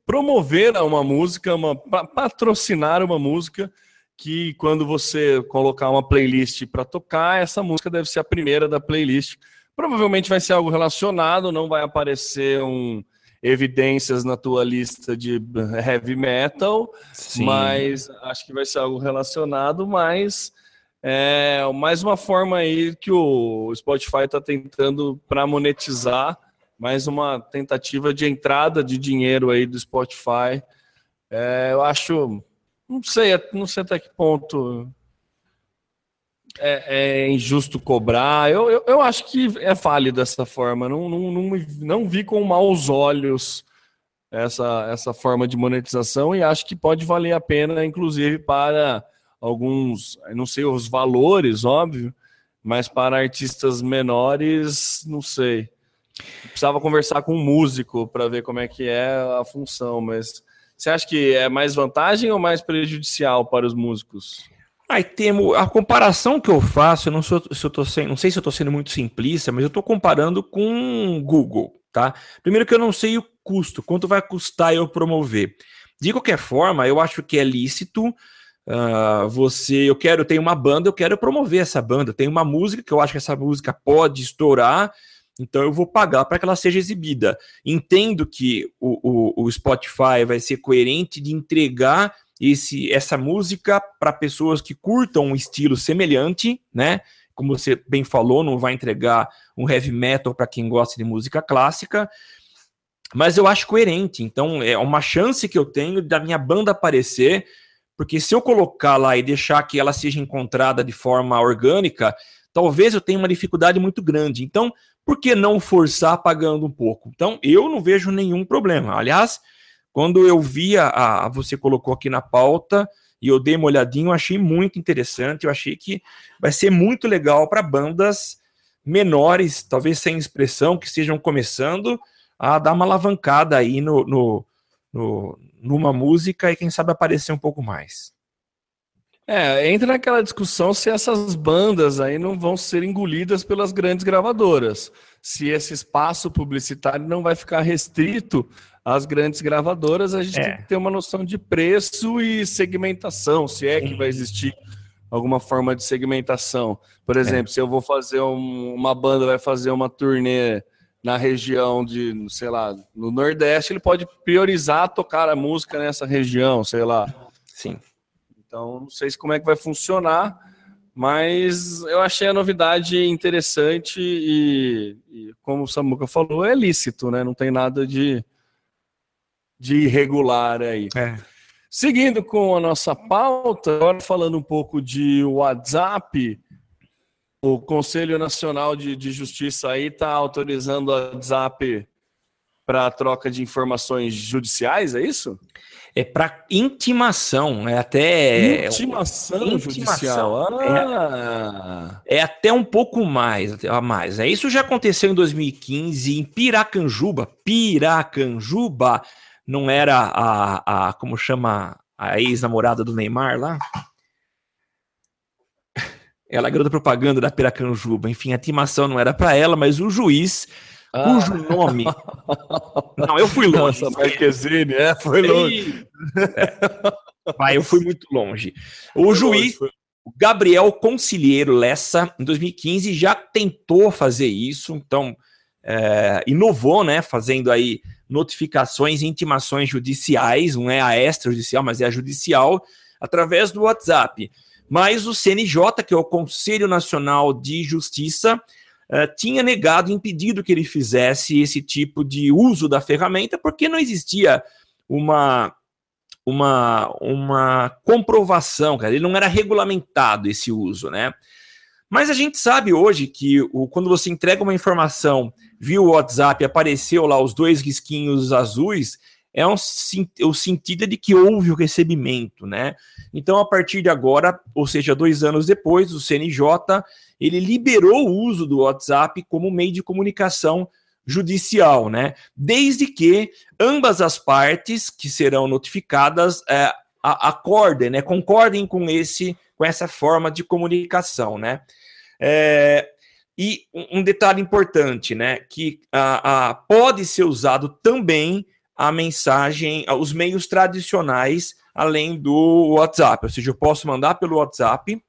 promover uma música, uma, patrocinar uma música que quando você colocar uma playlist para tocar, essa música deve ser a primeira da playlist. Provavelmente vai ser algo relacionado, não vai aparecer um evidências na tua lista de heavy metal, Sim. mas acho que vai ser algo relacionado, mas é mais uma forma aí que o Spotify está tentando para monetizar, mais uma tentativa de entrada de dinheiro aí do Spotify. É, eu acho, não sei, não sei até que ponto é, é injusto cobrar. Eu, eu, eu, acho que é válido dessa forma. Não, não, não, não vi com maus olhos essa, essa forma de monetização e acho que pode valer a pena, inclusive, para alguns, não sei os valores, óbvio, mas para artistas menores, não sei. Precisava conversar com um músico para ver como é que é a função, mas você acha que é mais vantagem ou mais prejudicial para os músicos? Aí temo a comparação que eu faço, eu não, sou, se eu tô não sei se eu estou sendo muito simplista, mas eu estou comparando com Google, tá? Primeiro que eu não sei o custo, quanto vai custar eu promover. De qualquer forma, eu acho que é lícito Uh, você, eu quero, ter uma banda, eu quero promover essa banda. Tem uma música que eu acho que essa música pode estourar, então eu vou pagar para que ela seja exibida. Entendo que o, o, o, Spotify vai ser coerente de entregar esse, essa música para pessoas que curtam um estilo semelhante, né? Como você bem falou, não vai entregar um heavy metal para quem gosta de música clássica. Mas eu acho coerente, então é uma chance que eu tenho da minha banda aparecer porque se eu colocar lá e deixar que ela seja encontrada de forma orgânica, talvez eu tenha uma dificuldade muito grande. Então, por que não forçar pagando um pouco? Então, eu não vejo nenhum problema. Aliás, quando eu via a, você colocou aqui na pauta, e eu dei uma olhadinha, eu achei muito interessante, eu achei que vai ser muito legal para bandas menores, talvez sem expressão, que estejam começando a dar uma alavancada aí no, no, no numa música e quem sabe aparecer um pouco mais. É, entra naquela discussão se essas bandas aí não vão ser engolidas pelas grandes gravadoras. Se esse espaço publicitário não vai ficar restrito às grandes gravadoras, a gente é. tem que ter uma noção de preço e segmentação, se é que vai existir alguma forma de segmentação. Por é. exemplo, é. se eu vou fazer um, uma banda, vai fazer uma turnê na região de, sei lá, no Nordeste, ele pode priorizar tocar a música nessa região, sei lá. Sim. Então, não sei como é que vai funcionar, mas eu achei a novidade interessante e, e como o Samuca falou, é lícito, né? Não tem nada de, de irregular aí. É. Seguindo com a nossa pauta, agora falando um pouco de WhatsApp, o Conselho Nacional de, de Justiça aí está autorizando o WhatsApp para troca de informações judiciais, é isso? É para intimação, é até. Intimação, judicial. É, ah. É, é, até um pouco mais, a mais. É, isso já aconteceu em 2015 em Piracanjuba. Piracanjuba não era a, a como chama a ex-namorada do Neymar lá? Ela é garota propaganda da Piracanjuba. Enfim, a intimação não era para ela, mas o juiz ah. cujo nome. [laughs] Não, eu fui longe. Nossa, Marquezine, é, foi longe. É. Eu fui muito longe. O foi juiz, longe, Gabriel Concilheiro Lessa, em 2015, já tentou fazer isso, então é, inovou, né? Fazendo aí notificações e intimações judiciais, não é a extrajudicial, mas é a judicial, através do WhatsApp. Mas o CNJ, que é o Conselho Nacional de Justiça, uh, tinha negado, impedido que ele fizesse esse tipo de uso da ferramenta, porque não existia uma uma, uma comprovação, cara. ele não era regulamentado esse uso, né? Mas a gente sabe hoje que o, quando você entrega uma informação via WhatsApp, apareceu lá os dois risquinhos azuis, é um, o sentido de que houve o recebimento, né? Então, a partir de agora, ou seja, dois anos depois, o CNJ ele liberou o uso do WhatsApp como meio de comunicação judicial, né? Desde que ambas as partes que serão notificadas é, acordem, né? Concordem com esse, com essa forma de comunicação, né? É, e um detalhe importante, né? Que a, a, pode ser usado também a mensagem, os meios tradicionais, além do WhatsApp. Ou seja, eu posso mandar pelo WhatsApp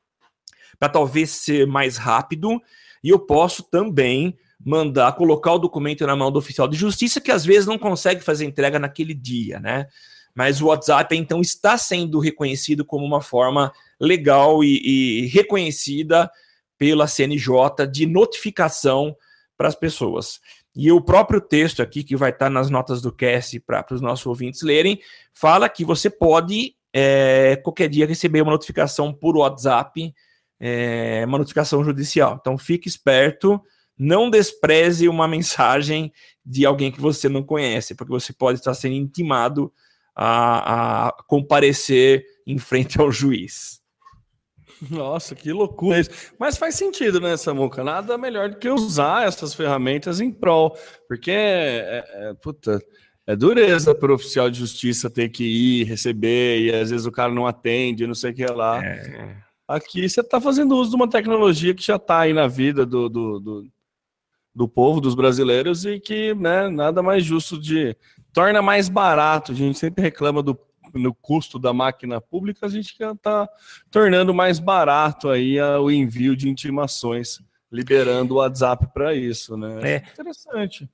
para talvez ser mais rápido, e eu posso também mandar colocar o documento na mão do oficial de justiça que às vezes não consegue fazer entrega naquele dia, né? Mas o WhatsApp então está sendo reconhecido como uma forma legal e, e reconhecida pela CNJ de notificação para as pessoas. E o próprio texto aqui, que vai estar nas notas do cast para os nossos ouvintes lerem, fala que você pode é, qualquer dia receber uma notificação por WhatsApp é, uma notificação judicial. Então fique esperto, não despreze uma [laughs] mensagem de alguém que você não conhece, porque você pode estar sendo intimado a, a comparecer em frente ao juiz. Nossa, que loucura isso. Mas faz sentido, né, Samuca? Nada melhor do que usar essas ferramentas em prol, porque é, é, puta, é dureza para o oficial de justiça ter que ir, receber, e às vezes o cara não atende, não sei o que lá. É. Aqui você está fazendo uso de uma tecnologia que já está aí na vida do, do, do, do, povo, dos brasileiros, e que né, nada mais justo de. torna mais barato. A gente sempre reclama do no custo da máquina pública, a gente está tornando mais barato aí o envio de intimações, liberando o WhatsApp para isso, né? É interessante.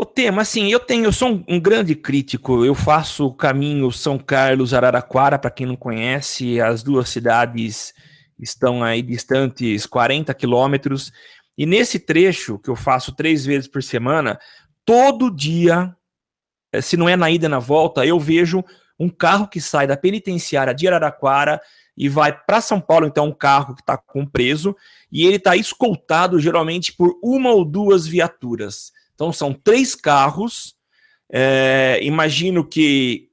O tema, assim, eu tenho, eu sou um, um, grande crítico. Eu faço o caminho São Carlos Araraquara, para quem não conhece, as duas cidades estão aí distantes 40 quilômetros. E nesse trecho que eu faço três vezes por semana, todo dia, eh, se não é na ida e na volta, eu vejo um carro que sai da penitenciária de Araraquara e vai para São Paulo, então um carro que está com preso, e ele está escoltado geralmente por uma ou duas viaturas. Então são três carros. É, imagino que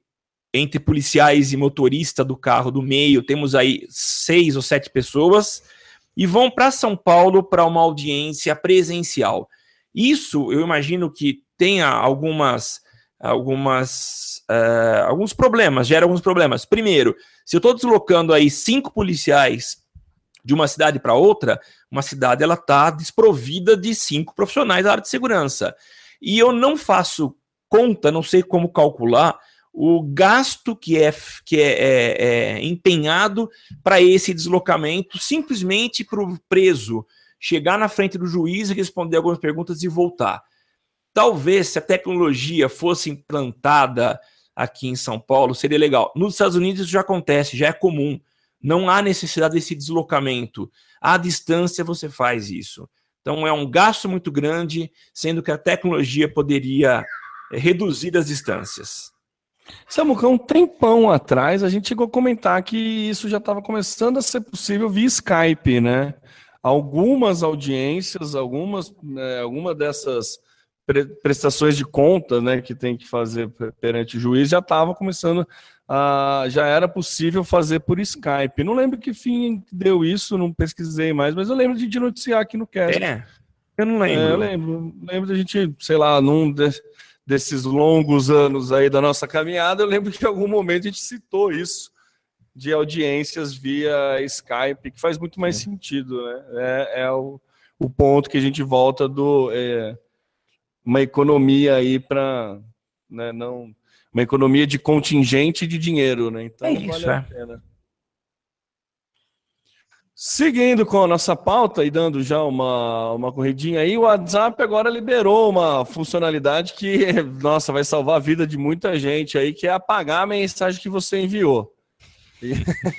entre policiais e motorista do carro do meio, temos aí seis ou sete pessoas, e vão para São Paulo para uma audiência presencial. Isso eu imagino que tenha algumas, algumas, uh, alguns problemas, gera alguns problemas. Primeiro, se eu estou deslocando aí cinco policiais de uma cidade para outra, uma cidade ela está desprovida de cinco profissionais da área de segurança. E eu não faço conta, não sei como calcular o gasto que é, que é, é, é empenhado para esse deslocamento, simplesmente para o preso chegar na frente do juiz e responder algumas perguntas e voltar. Talvez se a tecnologia fosse implantada aqui em São Paulo, seria legal. Nos Estados Unidos isso já acontece, já é comum. Não há necessidade desse deslocamento. À distância você faz isso. Então é um gasto muito grande, sendo que a tecnologia poderia eh, reduzir as distâncias. Samuca, um tempão atrás a gente chegou a comentar que isso já estava começando a ser possível via Skype, né? Algumas audiências, algumas, né, alguma dessas prestações de conta, né, que tem que fazer perante o juiz já estava começando a, já era possível fazer por Skype. Não lembro que fim deu isso, não pesquisei mais, mas eu lembro de, de noticiar aqui no cast. É, eu não lembro. É, eu lembro, lembro da gente, sei lá, num de, desses longos anos aí da nossa caminhada, eu lembro que em algum momento a gente citou isso de audiências via Skype, que faz muito mais é. sentido, né? É, é o, o ponto que a gente volta do é, uma economia aí para né, não uma economia de contingente de dinheiro, né? Então é isso, vale a é. pena. Seguindo com a nossa pauta e dando já uma, uma corridinha aí, o WhatsApp agora liberou uma funcionalidade que, [laughs] nossa, vai salvar a vida de muita gente aí, que é apagar a mensagem que você enviou. E,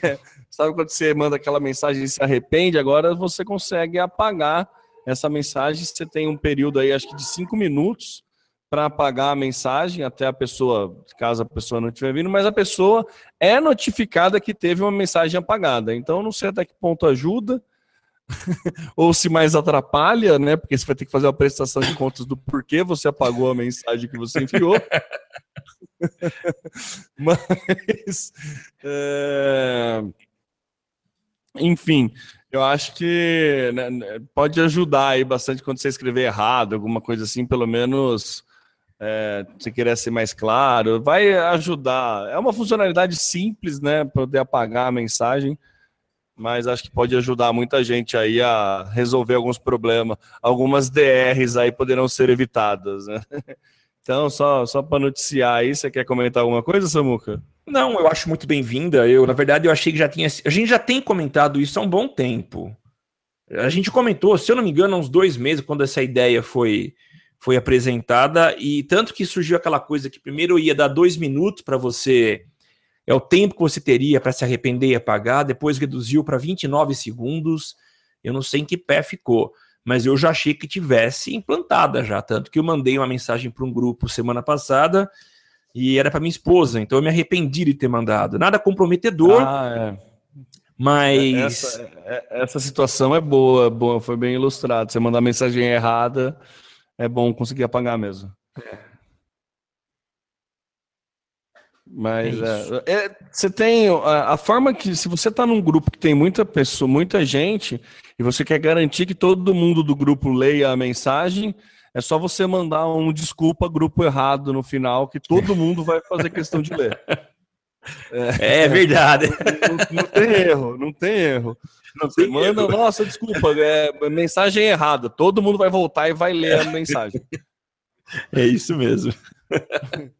[laughs] sabe quando você manda aquela mensagem e se arrepende? Agora você consegue apagar essa mensagem, você tem um período aí, acho que de cinco minutos, para apagar a mensagem até a pessoa, caso a pessoa não estiver vindo, mas a pessoa é notificada que teve uma mensagem apagada. Então, não sei até que ponto ajuda [laughs] ou se mais atrapalha, né? Porque você vai ter que fazer uma prestação de contas do porquê você apagou a mensagem que você enviou. [laughs] mas, é... enfim, eu acho que né, né, pode ajudar aí bastante quando você escrever errado, alguma coisa assim, pelo menos é, se querer ser mais claro, vai ajudar. É uma funcionalidade simples, né? Poder apagar a mensagem, mas acho que pode ajudar muita gente aí a resolver alguns problemas. Algumas DRs aí poderão ser evitadas, né? [laughs] Então, só, só para noticiar aí, você quer comentar alguma coisa, Samuca? Não, eu acho muito bem-vinda. Eu, na verdade, eu achei que já tinha. A gente já tem comentado isso há um bom tempo. A gente comentou, se eu não me engano, há uns dois meses, quando essa ideia foi, foi apresentada, e tanto que surgiu aquela coisa que primeiro ia dar dois minutos para você. É o tempo que você teria para se arrepender e apagar, depois reduziu para 29 segundos. Eu não sei em que pé ficou, mas eu já achei que tivesse implantada já. Tanto que eu mandei uma mensagem para um grupo semana passada e era para minha esposa, então eu me arrependi de ter mandado. Nada comprometedor, ah, é. mas. Essa, é, essa, situação é boa, boa, foi bem ilustrado. Você mandar mensagem errada, é bom conseguir apagar mesmo. É. Mas é, é, é, você tem a, a, forma que, se você está num grupo que tem muita pessoa, muita gente, e você quer garantir que todo mundo do grupo leia a mensagem, é só você mandar um desculpa grupo errado no final, que todo [laughs] mundo vai fazer questão de ler. É, é verdade. Não, não, tem erro, não tem erro. Não você manda, erro. nossa, desculpa, é mensagem errada. Todo mundo vai voltar e vai ler a mensagem. É isso mesmo. [laughs]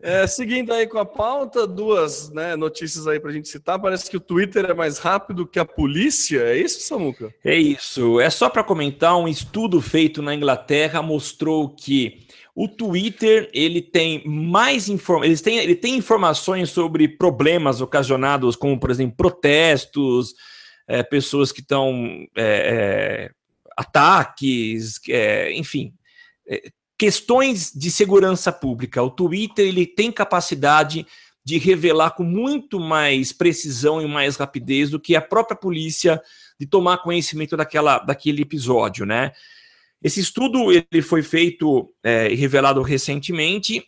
É, seguindo aí com a pauta, duas né, notícias aí para a gente citar. Parece que o Twitter é mais rápido que a polícia. É isso, Samuca? É isso. É só para comentar, um estudo feito na Inglaterra mostrou que o Twitter ele tem mais inform... ele ele tem informações sobre problemas ocasionados, como por exemplo protestos, é, pessoas que estão é, é, ataques, é, enfim questões de segurança pública. O Twitter ele tem capacidade de revelar com muito mais precisão e mais rapidez do que a própria polícia de tomar conhecimento daquela, daquele episódio, né? Esse estudo ele foi feito é, e revelado recentemente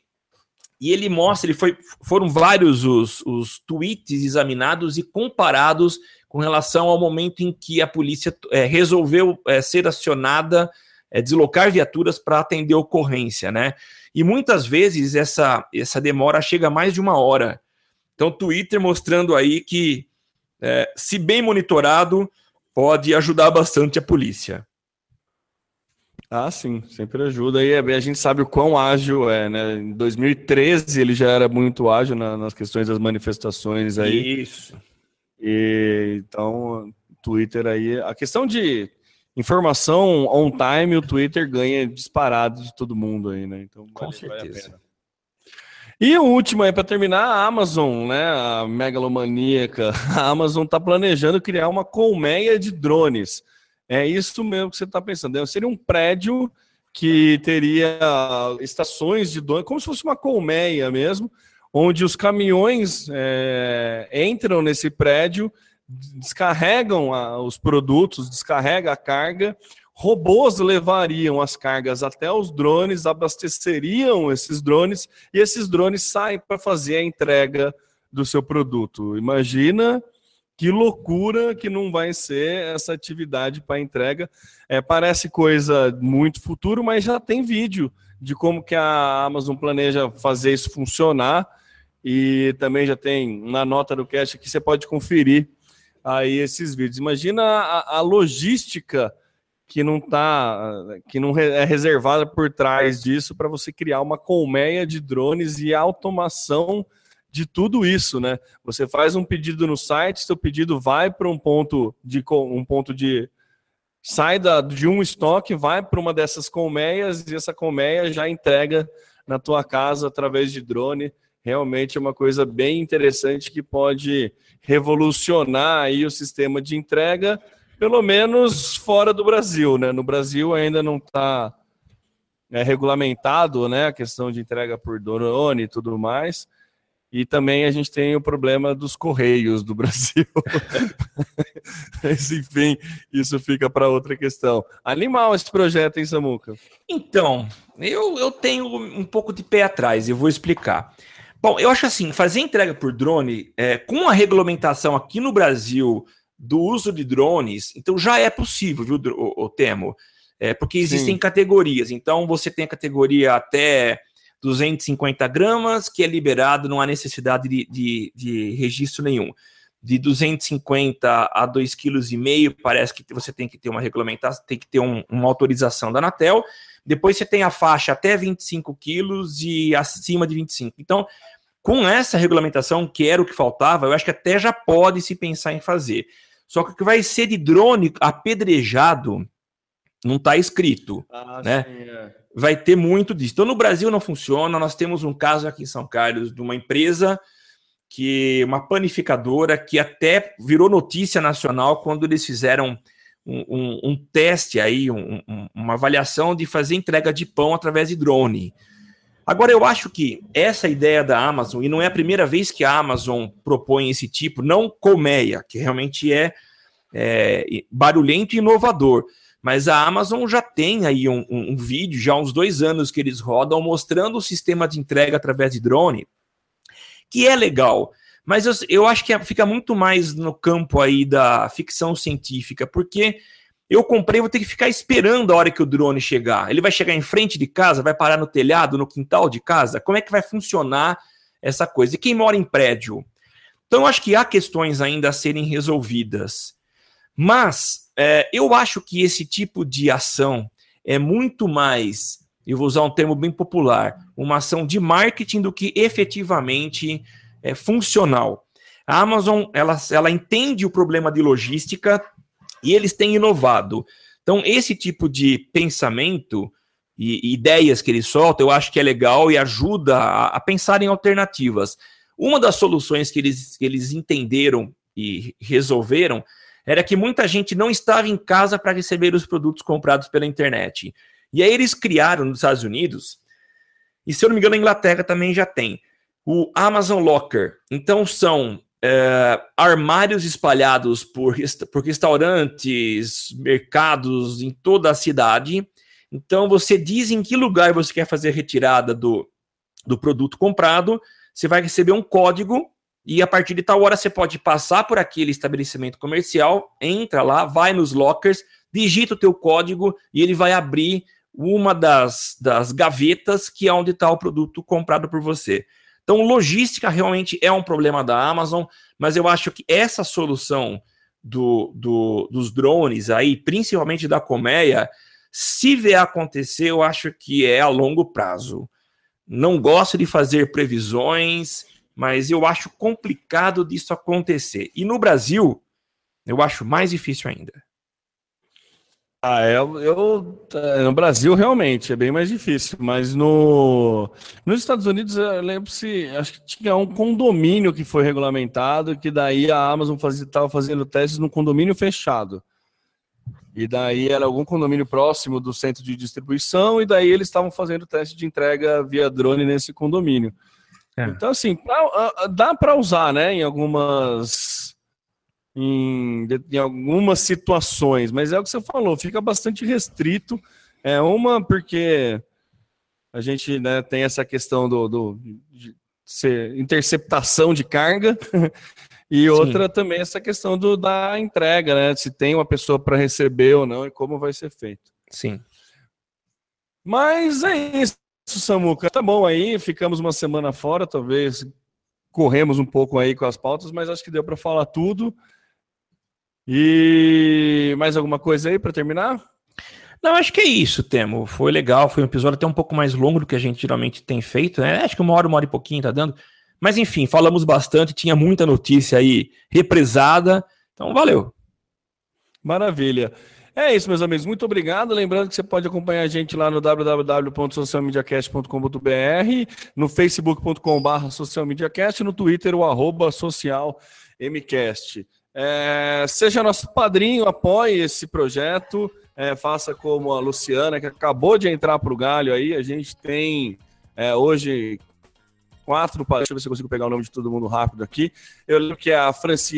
e ele mostra, ele foi, foram vários os, os tweets examinados e comparados com relação ao momento em que a polícia é, resolveu é, ser acionada, é, deslocar viaturas para atender ocorrência, né? E muitas vezes essa, essa demora chega a mais de uma hora. Então, Twitter mostrando aí que, é, se bem monitorado, pode ajudar bastante a polícia. Ah, sim, sempre ajuda. E a gente sabe o quão ágil é, né? Em 2013 ele já era muito ágil na, nas questões das manifestações aí. Isso. E então, Twitter aí, a questão de informação on time, o Twitter ganha disparado de todo mundo aí, né? Então, Com vale, certeza. Vale e o último aí para terminar, a Amazon, né? A megalomaníaca. [laughs] A Amazon está planejando criar uma colmeia de drones. É isso mesmo que você está pensando. Seria um prédio que teria estações de dono, como se fosse uma colmeia mesmo, onde os caminhões é, entram nesse prédio, descarregam a, os produtos, descarrega a carga, robôs levariam as cargas até os drones, abasteceriam esses drones e esses drones saem para fazer a entrega do seu produto. Imagina que loucura que não vai ser essa atividade para entrega. É, parece coisa muito futuro, mas já tem vídeo de como que a Amazon planeja fazer isso funcionar e também já tem na nota do cast que você pode conferir aí esses vídeos. Imagina a, a logística que não tá, que não é reservada por trás disso para você criar uma colmeia de drones e automação de tudo isso, né? Você faz um pedido no site, seu pedido vai para um ponto de um ponto de sai da, de um estoque, vai para uma dessas colmeias e essa colmeia já entrega na tua casa através de drone. Realmente é uma coisa bem interessante que pode revolucionar aí o sistema de entrega, pelo menos fora do Brasil, né? No Brasil ainda não está é, regulamentado, né? A questão de entrega por drone e tudo mais. E também a gente tem o problema dos correios do [laughs] Brasil. Mas, enfim, isso fica para outra questão. Animal esse projeto, hein, Samuca? Então, eu, eu tenho um pouco de pé atrás, eu vou explicar. Bom, eu acho assim, fazer entrega por drone, é, com a regulamentação aqui no Brasil do uso de drones, então já é possível, viu, o, o Temo? É, porque existem Sim. categorias. Então, você tem a categoria até 250 gramas, que é liberado, não há necessidade de, de, de registro nenhum. De 250 a 2,5 kg, parece que você tem que ter uma regulamentação, tem que ter um, uma autorização da Anatel. Depois você tem a faixa até 25 quilos e acima de 25. Então, com essa regulamentação, que era o que faltava, eu acho que até já pode se pensar em fazer. Só que o que vai ser de drone apedrejado não está escrito. Ah, né? Sim, é vai ter muito disso. Então, no Brasil não funciona. Nós temos um caso aqui em São Carlos de uma empresa que uma panificadora que até virou notícia nacional quando eles fizeram um, um, um teste aí, um, uma avaliação de fazer entrega de pão através de drone. Agora, eu acho que essa ideia da Amazon, e não é a primeira vez que a Amazon propõe esse tipo, não colmeia, que realmente é, é barulhento e inovador, mas a Amazon já tem aí um, um, um, vídeo, já há uns dois anos que eles rodam, mostrando o sistema de entrega através de drone, que é legal. Mas eu, eu acho que é, fica muito mais no campo aí da ficção científica, porque eu comprei, vou ter que ficar esperando a hora que o drone chegar. Ele vai chegar em frente de casa, vai parar no telhado, no quintal de casa? Como é que vai funcionar essa coisa? E quem mora em prédio? Então, eu acho que há questões ainda a serem resolvidas. Mas é, eu acho que esse tipo de ação é muito mais, eu vou usar um termo bem popular, uma ação de marketing do que efetivamente é, funcional. A Amazon ela, ela entende o problema de logística e eles têm inovado. Então, esse tipo de pensamento e, e ideias que eles soltam, eu acho que é legal e ajuda a, a pensar em alternativas. Uma das soluções que eles, que eles entenderam e resolveram era que muita gente não estava em casa para receber os produtos comprados pela internet. E aí eles criaram nos Estados Unidos, e se eu não me engano, a Inglaterra também já tem, o Amazon Locker. Então são é, armários espalhados por, por restaurantes, mercados em toda a cidade. Então você diz em que lugar você quer fazer retirada do, do produto comprado, você vai receber um código e a partir de tal hora você pode passar por aquele estabelecimento comercial, entra lá, vai nos lockers, digita o teu código e ele vai abrir uma das, das gavetas que é onde está o produto comprado por você. Então, logística realmente é um problema da Amazon, mas eu acho que essa solução do, do, dos drones aí, principalmente da colmeia, se vier acontecer, eu acho que é a longo prazo. Não gosto de fazer previsões, mas eu acho complicado disso acontecer. E no Brasil, eu acho mais difícil ainda. Ah, eu, eu, é, no Brasil realmente é bem mais difícil, mas no, nos Estados Unidos eu lembro se acho que tinha um condomínio que foi regulamentado, que daí a Amazon estava fazendo testes no condomínio fechado. E daí era algum condomínio próximo do centro de distribuição, e daí eles estavam fazendo teste de entrega via drone nesse condomínio. É. Então, assim, pra, dá para usar, né, em algumas em, em algumas situações, mas é o que você falou, fica bastante restrito. É uma porque a gente né, tem essa questão do, do de ser interceptação de carga [laughs] e outra Sim. também essa questão do, da entrega, né? Se tem uma pessoa para receber ou não e como vai ser feito. Sim. Mas é isso, Samuca. Tá bom aí, ficamos uma semana fora, talvez corremos um pouco aí com as pautas, mas acho que deu para falar tudo. E mais alguma coisa aí para terminar? Não, acho que é isso, Temo. Foi legal, foi um episódio até um pouco mais longo do que a gente geralmente tem feito, né? Acho que uma hora, uma hora e pouquinho tá dando. Mas enfim, falamos bastante, tinha muita notícia aí represada. Então, valeu. Maravilha. É isso, meus amigos. Muito obrigado. Lembrando que você pode acompanhar a gente lá no www.socialmediacast.com.br, no facebook.com.br socialmediacast, no Twitter, o arroba socialmcast. É, seja nosso padrinho, apoie esse projeto, é, faça como a Luciana, que acabou de entrar para o Galho aí. A gente tem é, hoje quatro, deixa eu ver se eu consigo pegar o nome de todo mundo rápido aqui. Eu lembro que é a Franciele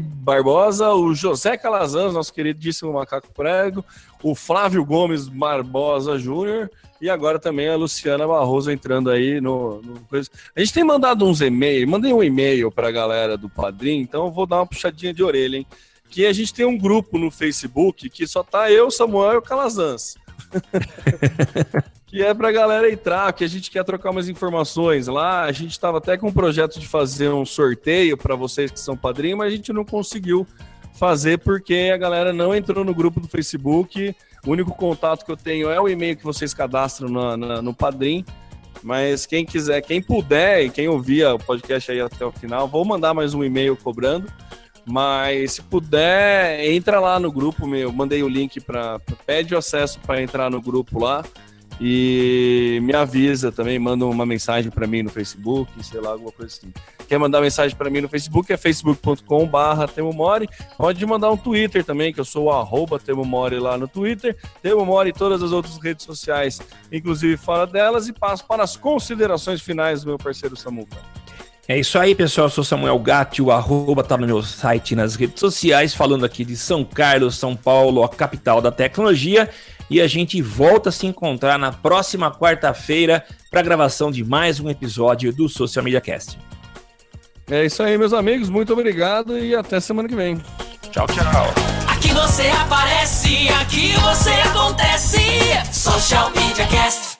Barbosa, o José Calazans, nosso queridíssimo Macaco Prego, o Flávio Gomes Barbosa Júnior e agora também a Luciana Barroso entrando aí no, no coisa. A gente tem mandado uns e-mails, mandei um e-mail para a galera do Padrim, então eu vou dar uma puxadinha de orelha, hein? Que a gente tem um grupo no Facebook que só tá eu, Samuel e o Calazans. [laughs] que é pra galera entrar, que a gente quer trocar umas informações lá. A gente estava até com um projeto de fazer um sorteio para vocês que são padrinhos, mas a gente não conseguiu fazer porque a galera não entrou no grupo do Facebook. O único contato que eu tenho é o e-mail que vocês cadastram na, na, no Padrim. Mas quem quiser, quem puder e quem ouvir o podcast aí até o final, vou mandar mais um e-mail cobrando. Mas se puder, entra lá no grupo meu. Mandei o link para pede o acesso para entrar no grupo lá e me avisa também, manda uma mensagem para mim no Facebook, sei lá, alguma coisa assim. Quer mandar mensagem para mim no Facebook é facebook.com/barra. Pode mandar um Twitter também, que eu sou o arroba temomori lá no Twitter, temomori em todas as outras redes sociais, inclusive fora delas, e passo para as considerações finais do meu parceiro Samuca. É isso aí, pessoal. Eu sou Samuel Gatti, o arroba tá no meu site nas redes sociais, falando aqui de São Carlos, São Paulo, a capital da tecnologia. E a gente volta a se encontrar na próxima quarta-feira para a gravação de mais um episódio do Social Media Cast. É isso aí, meus amigos. Muito obrigado e até semana que vem. Tchau, tchau. Aqui você aparece, aqui você acontece. Social Media Cast.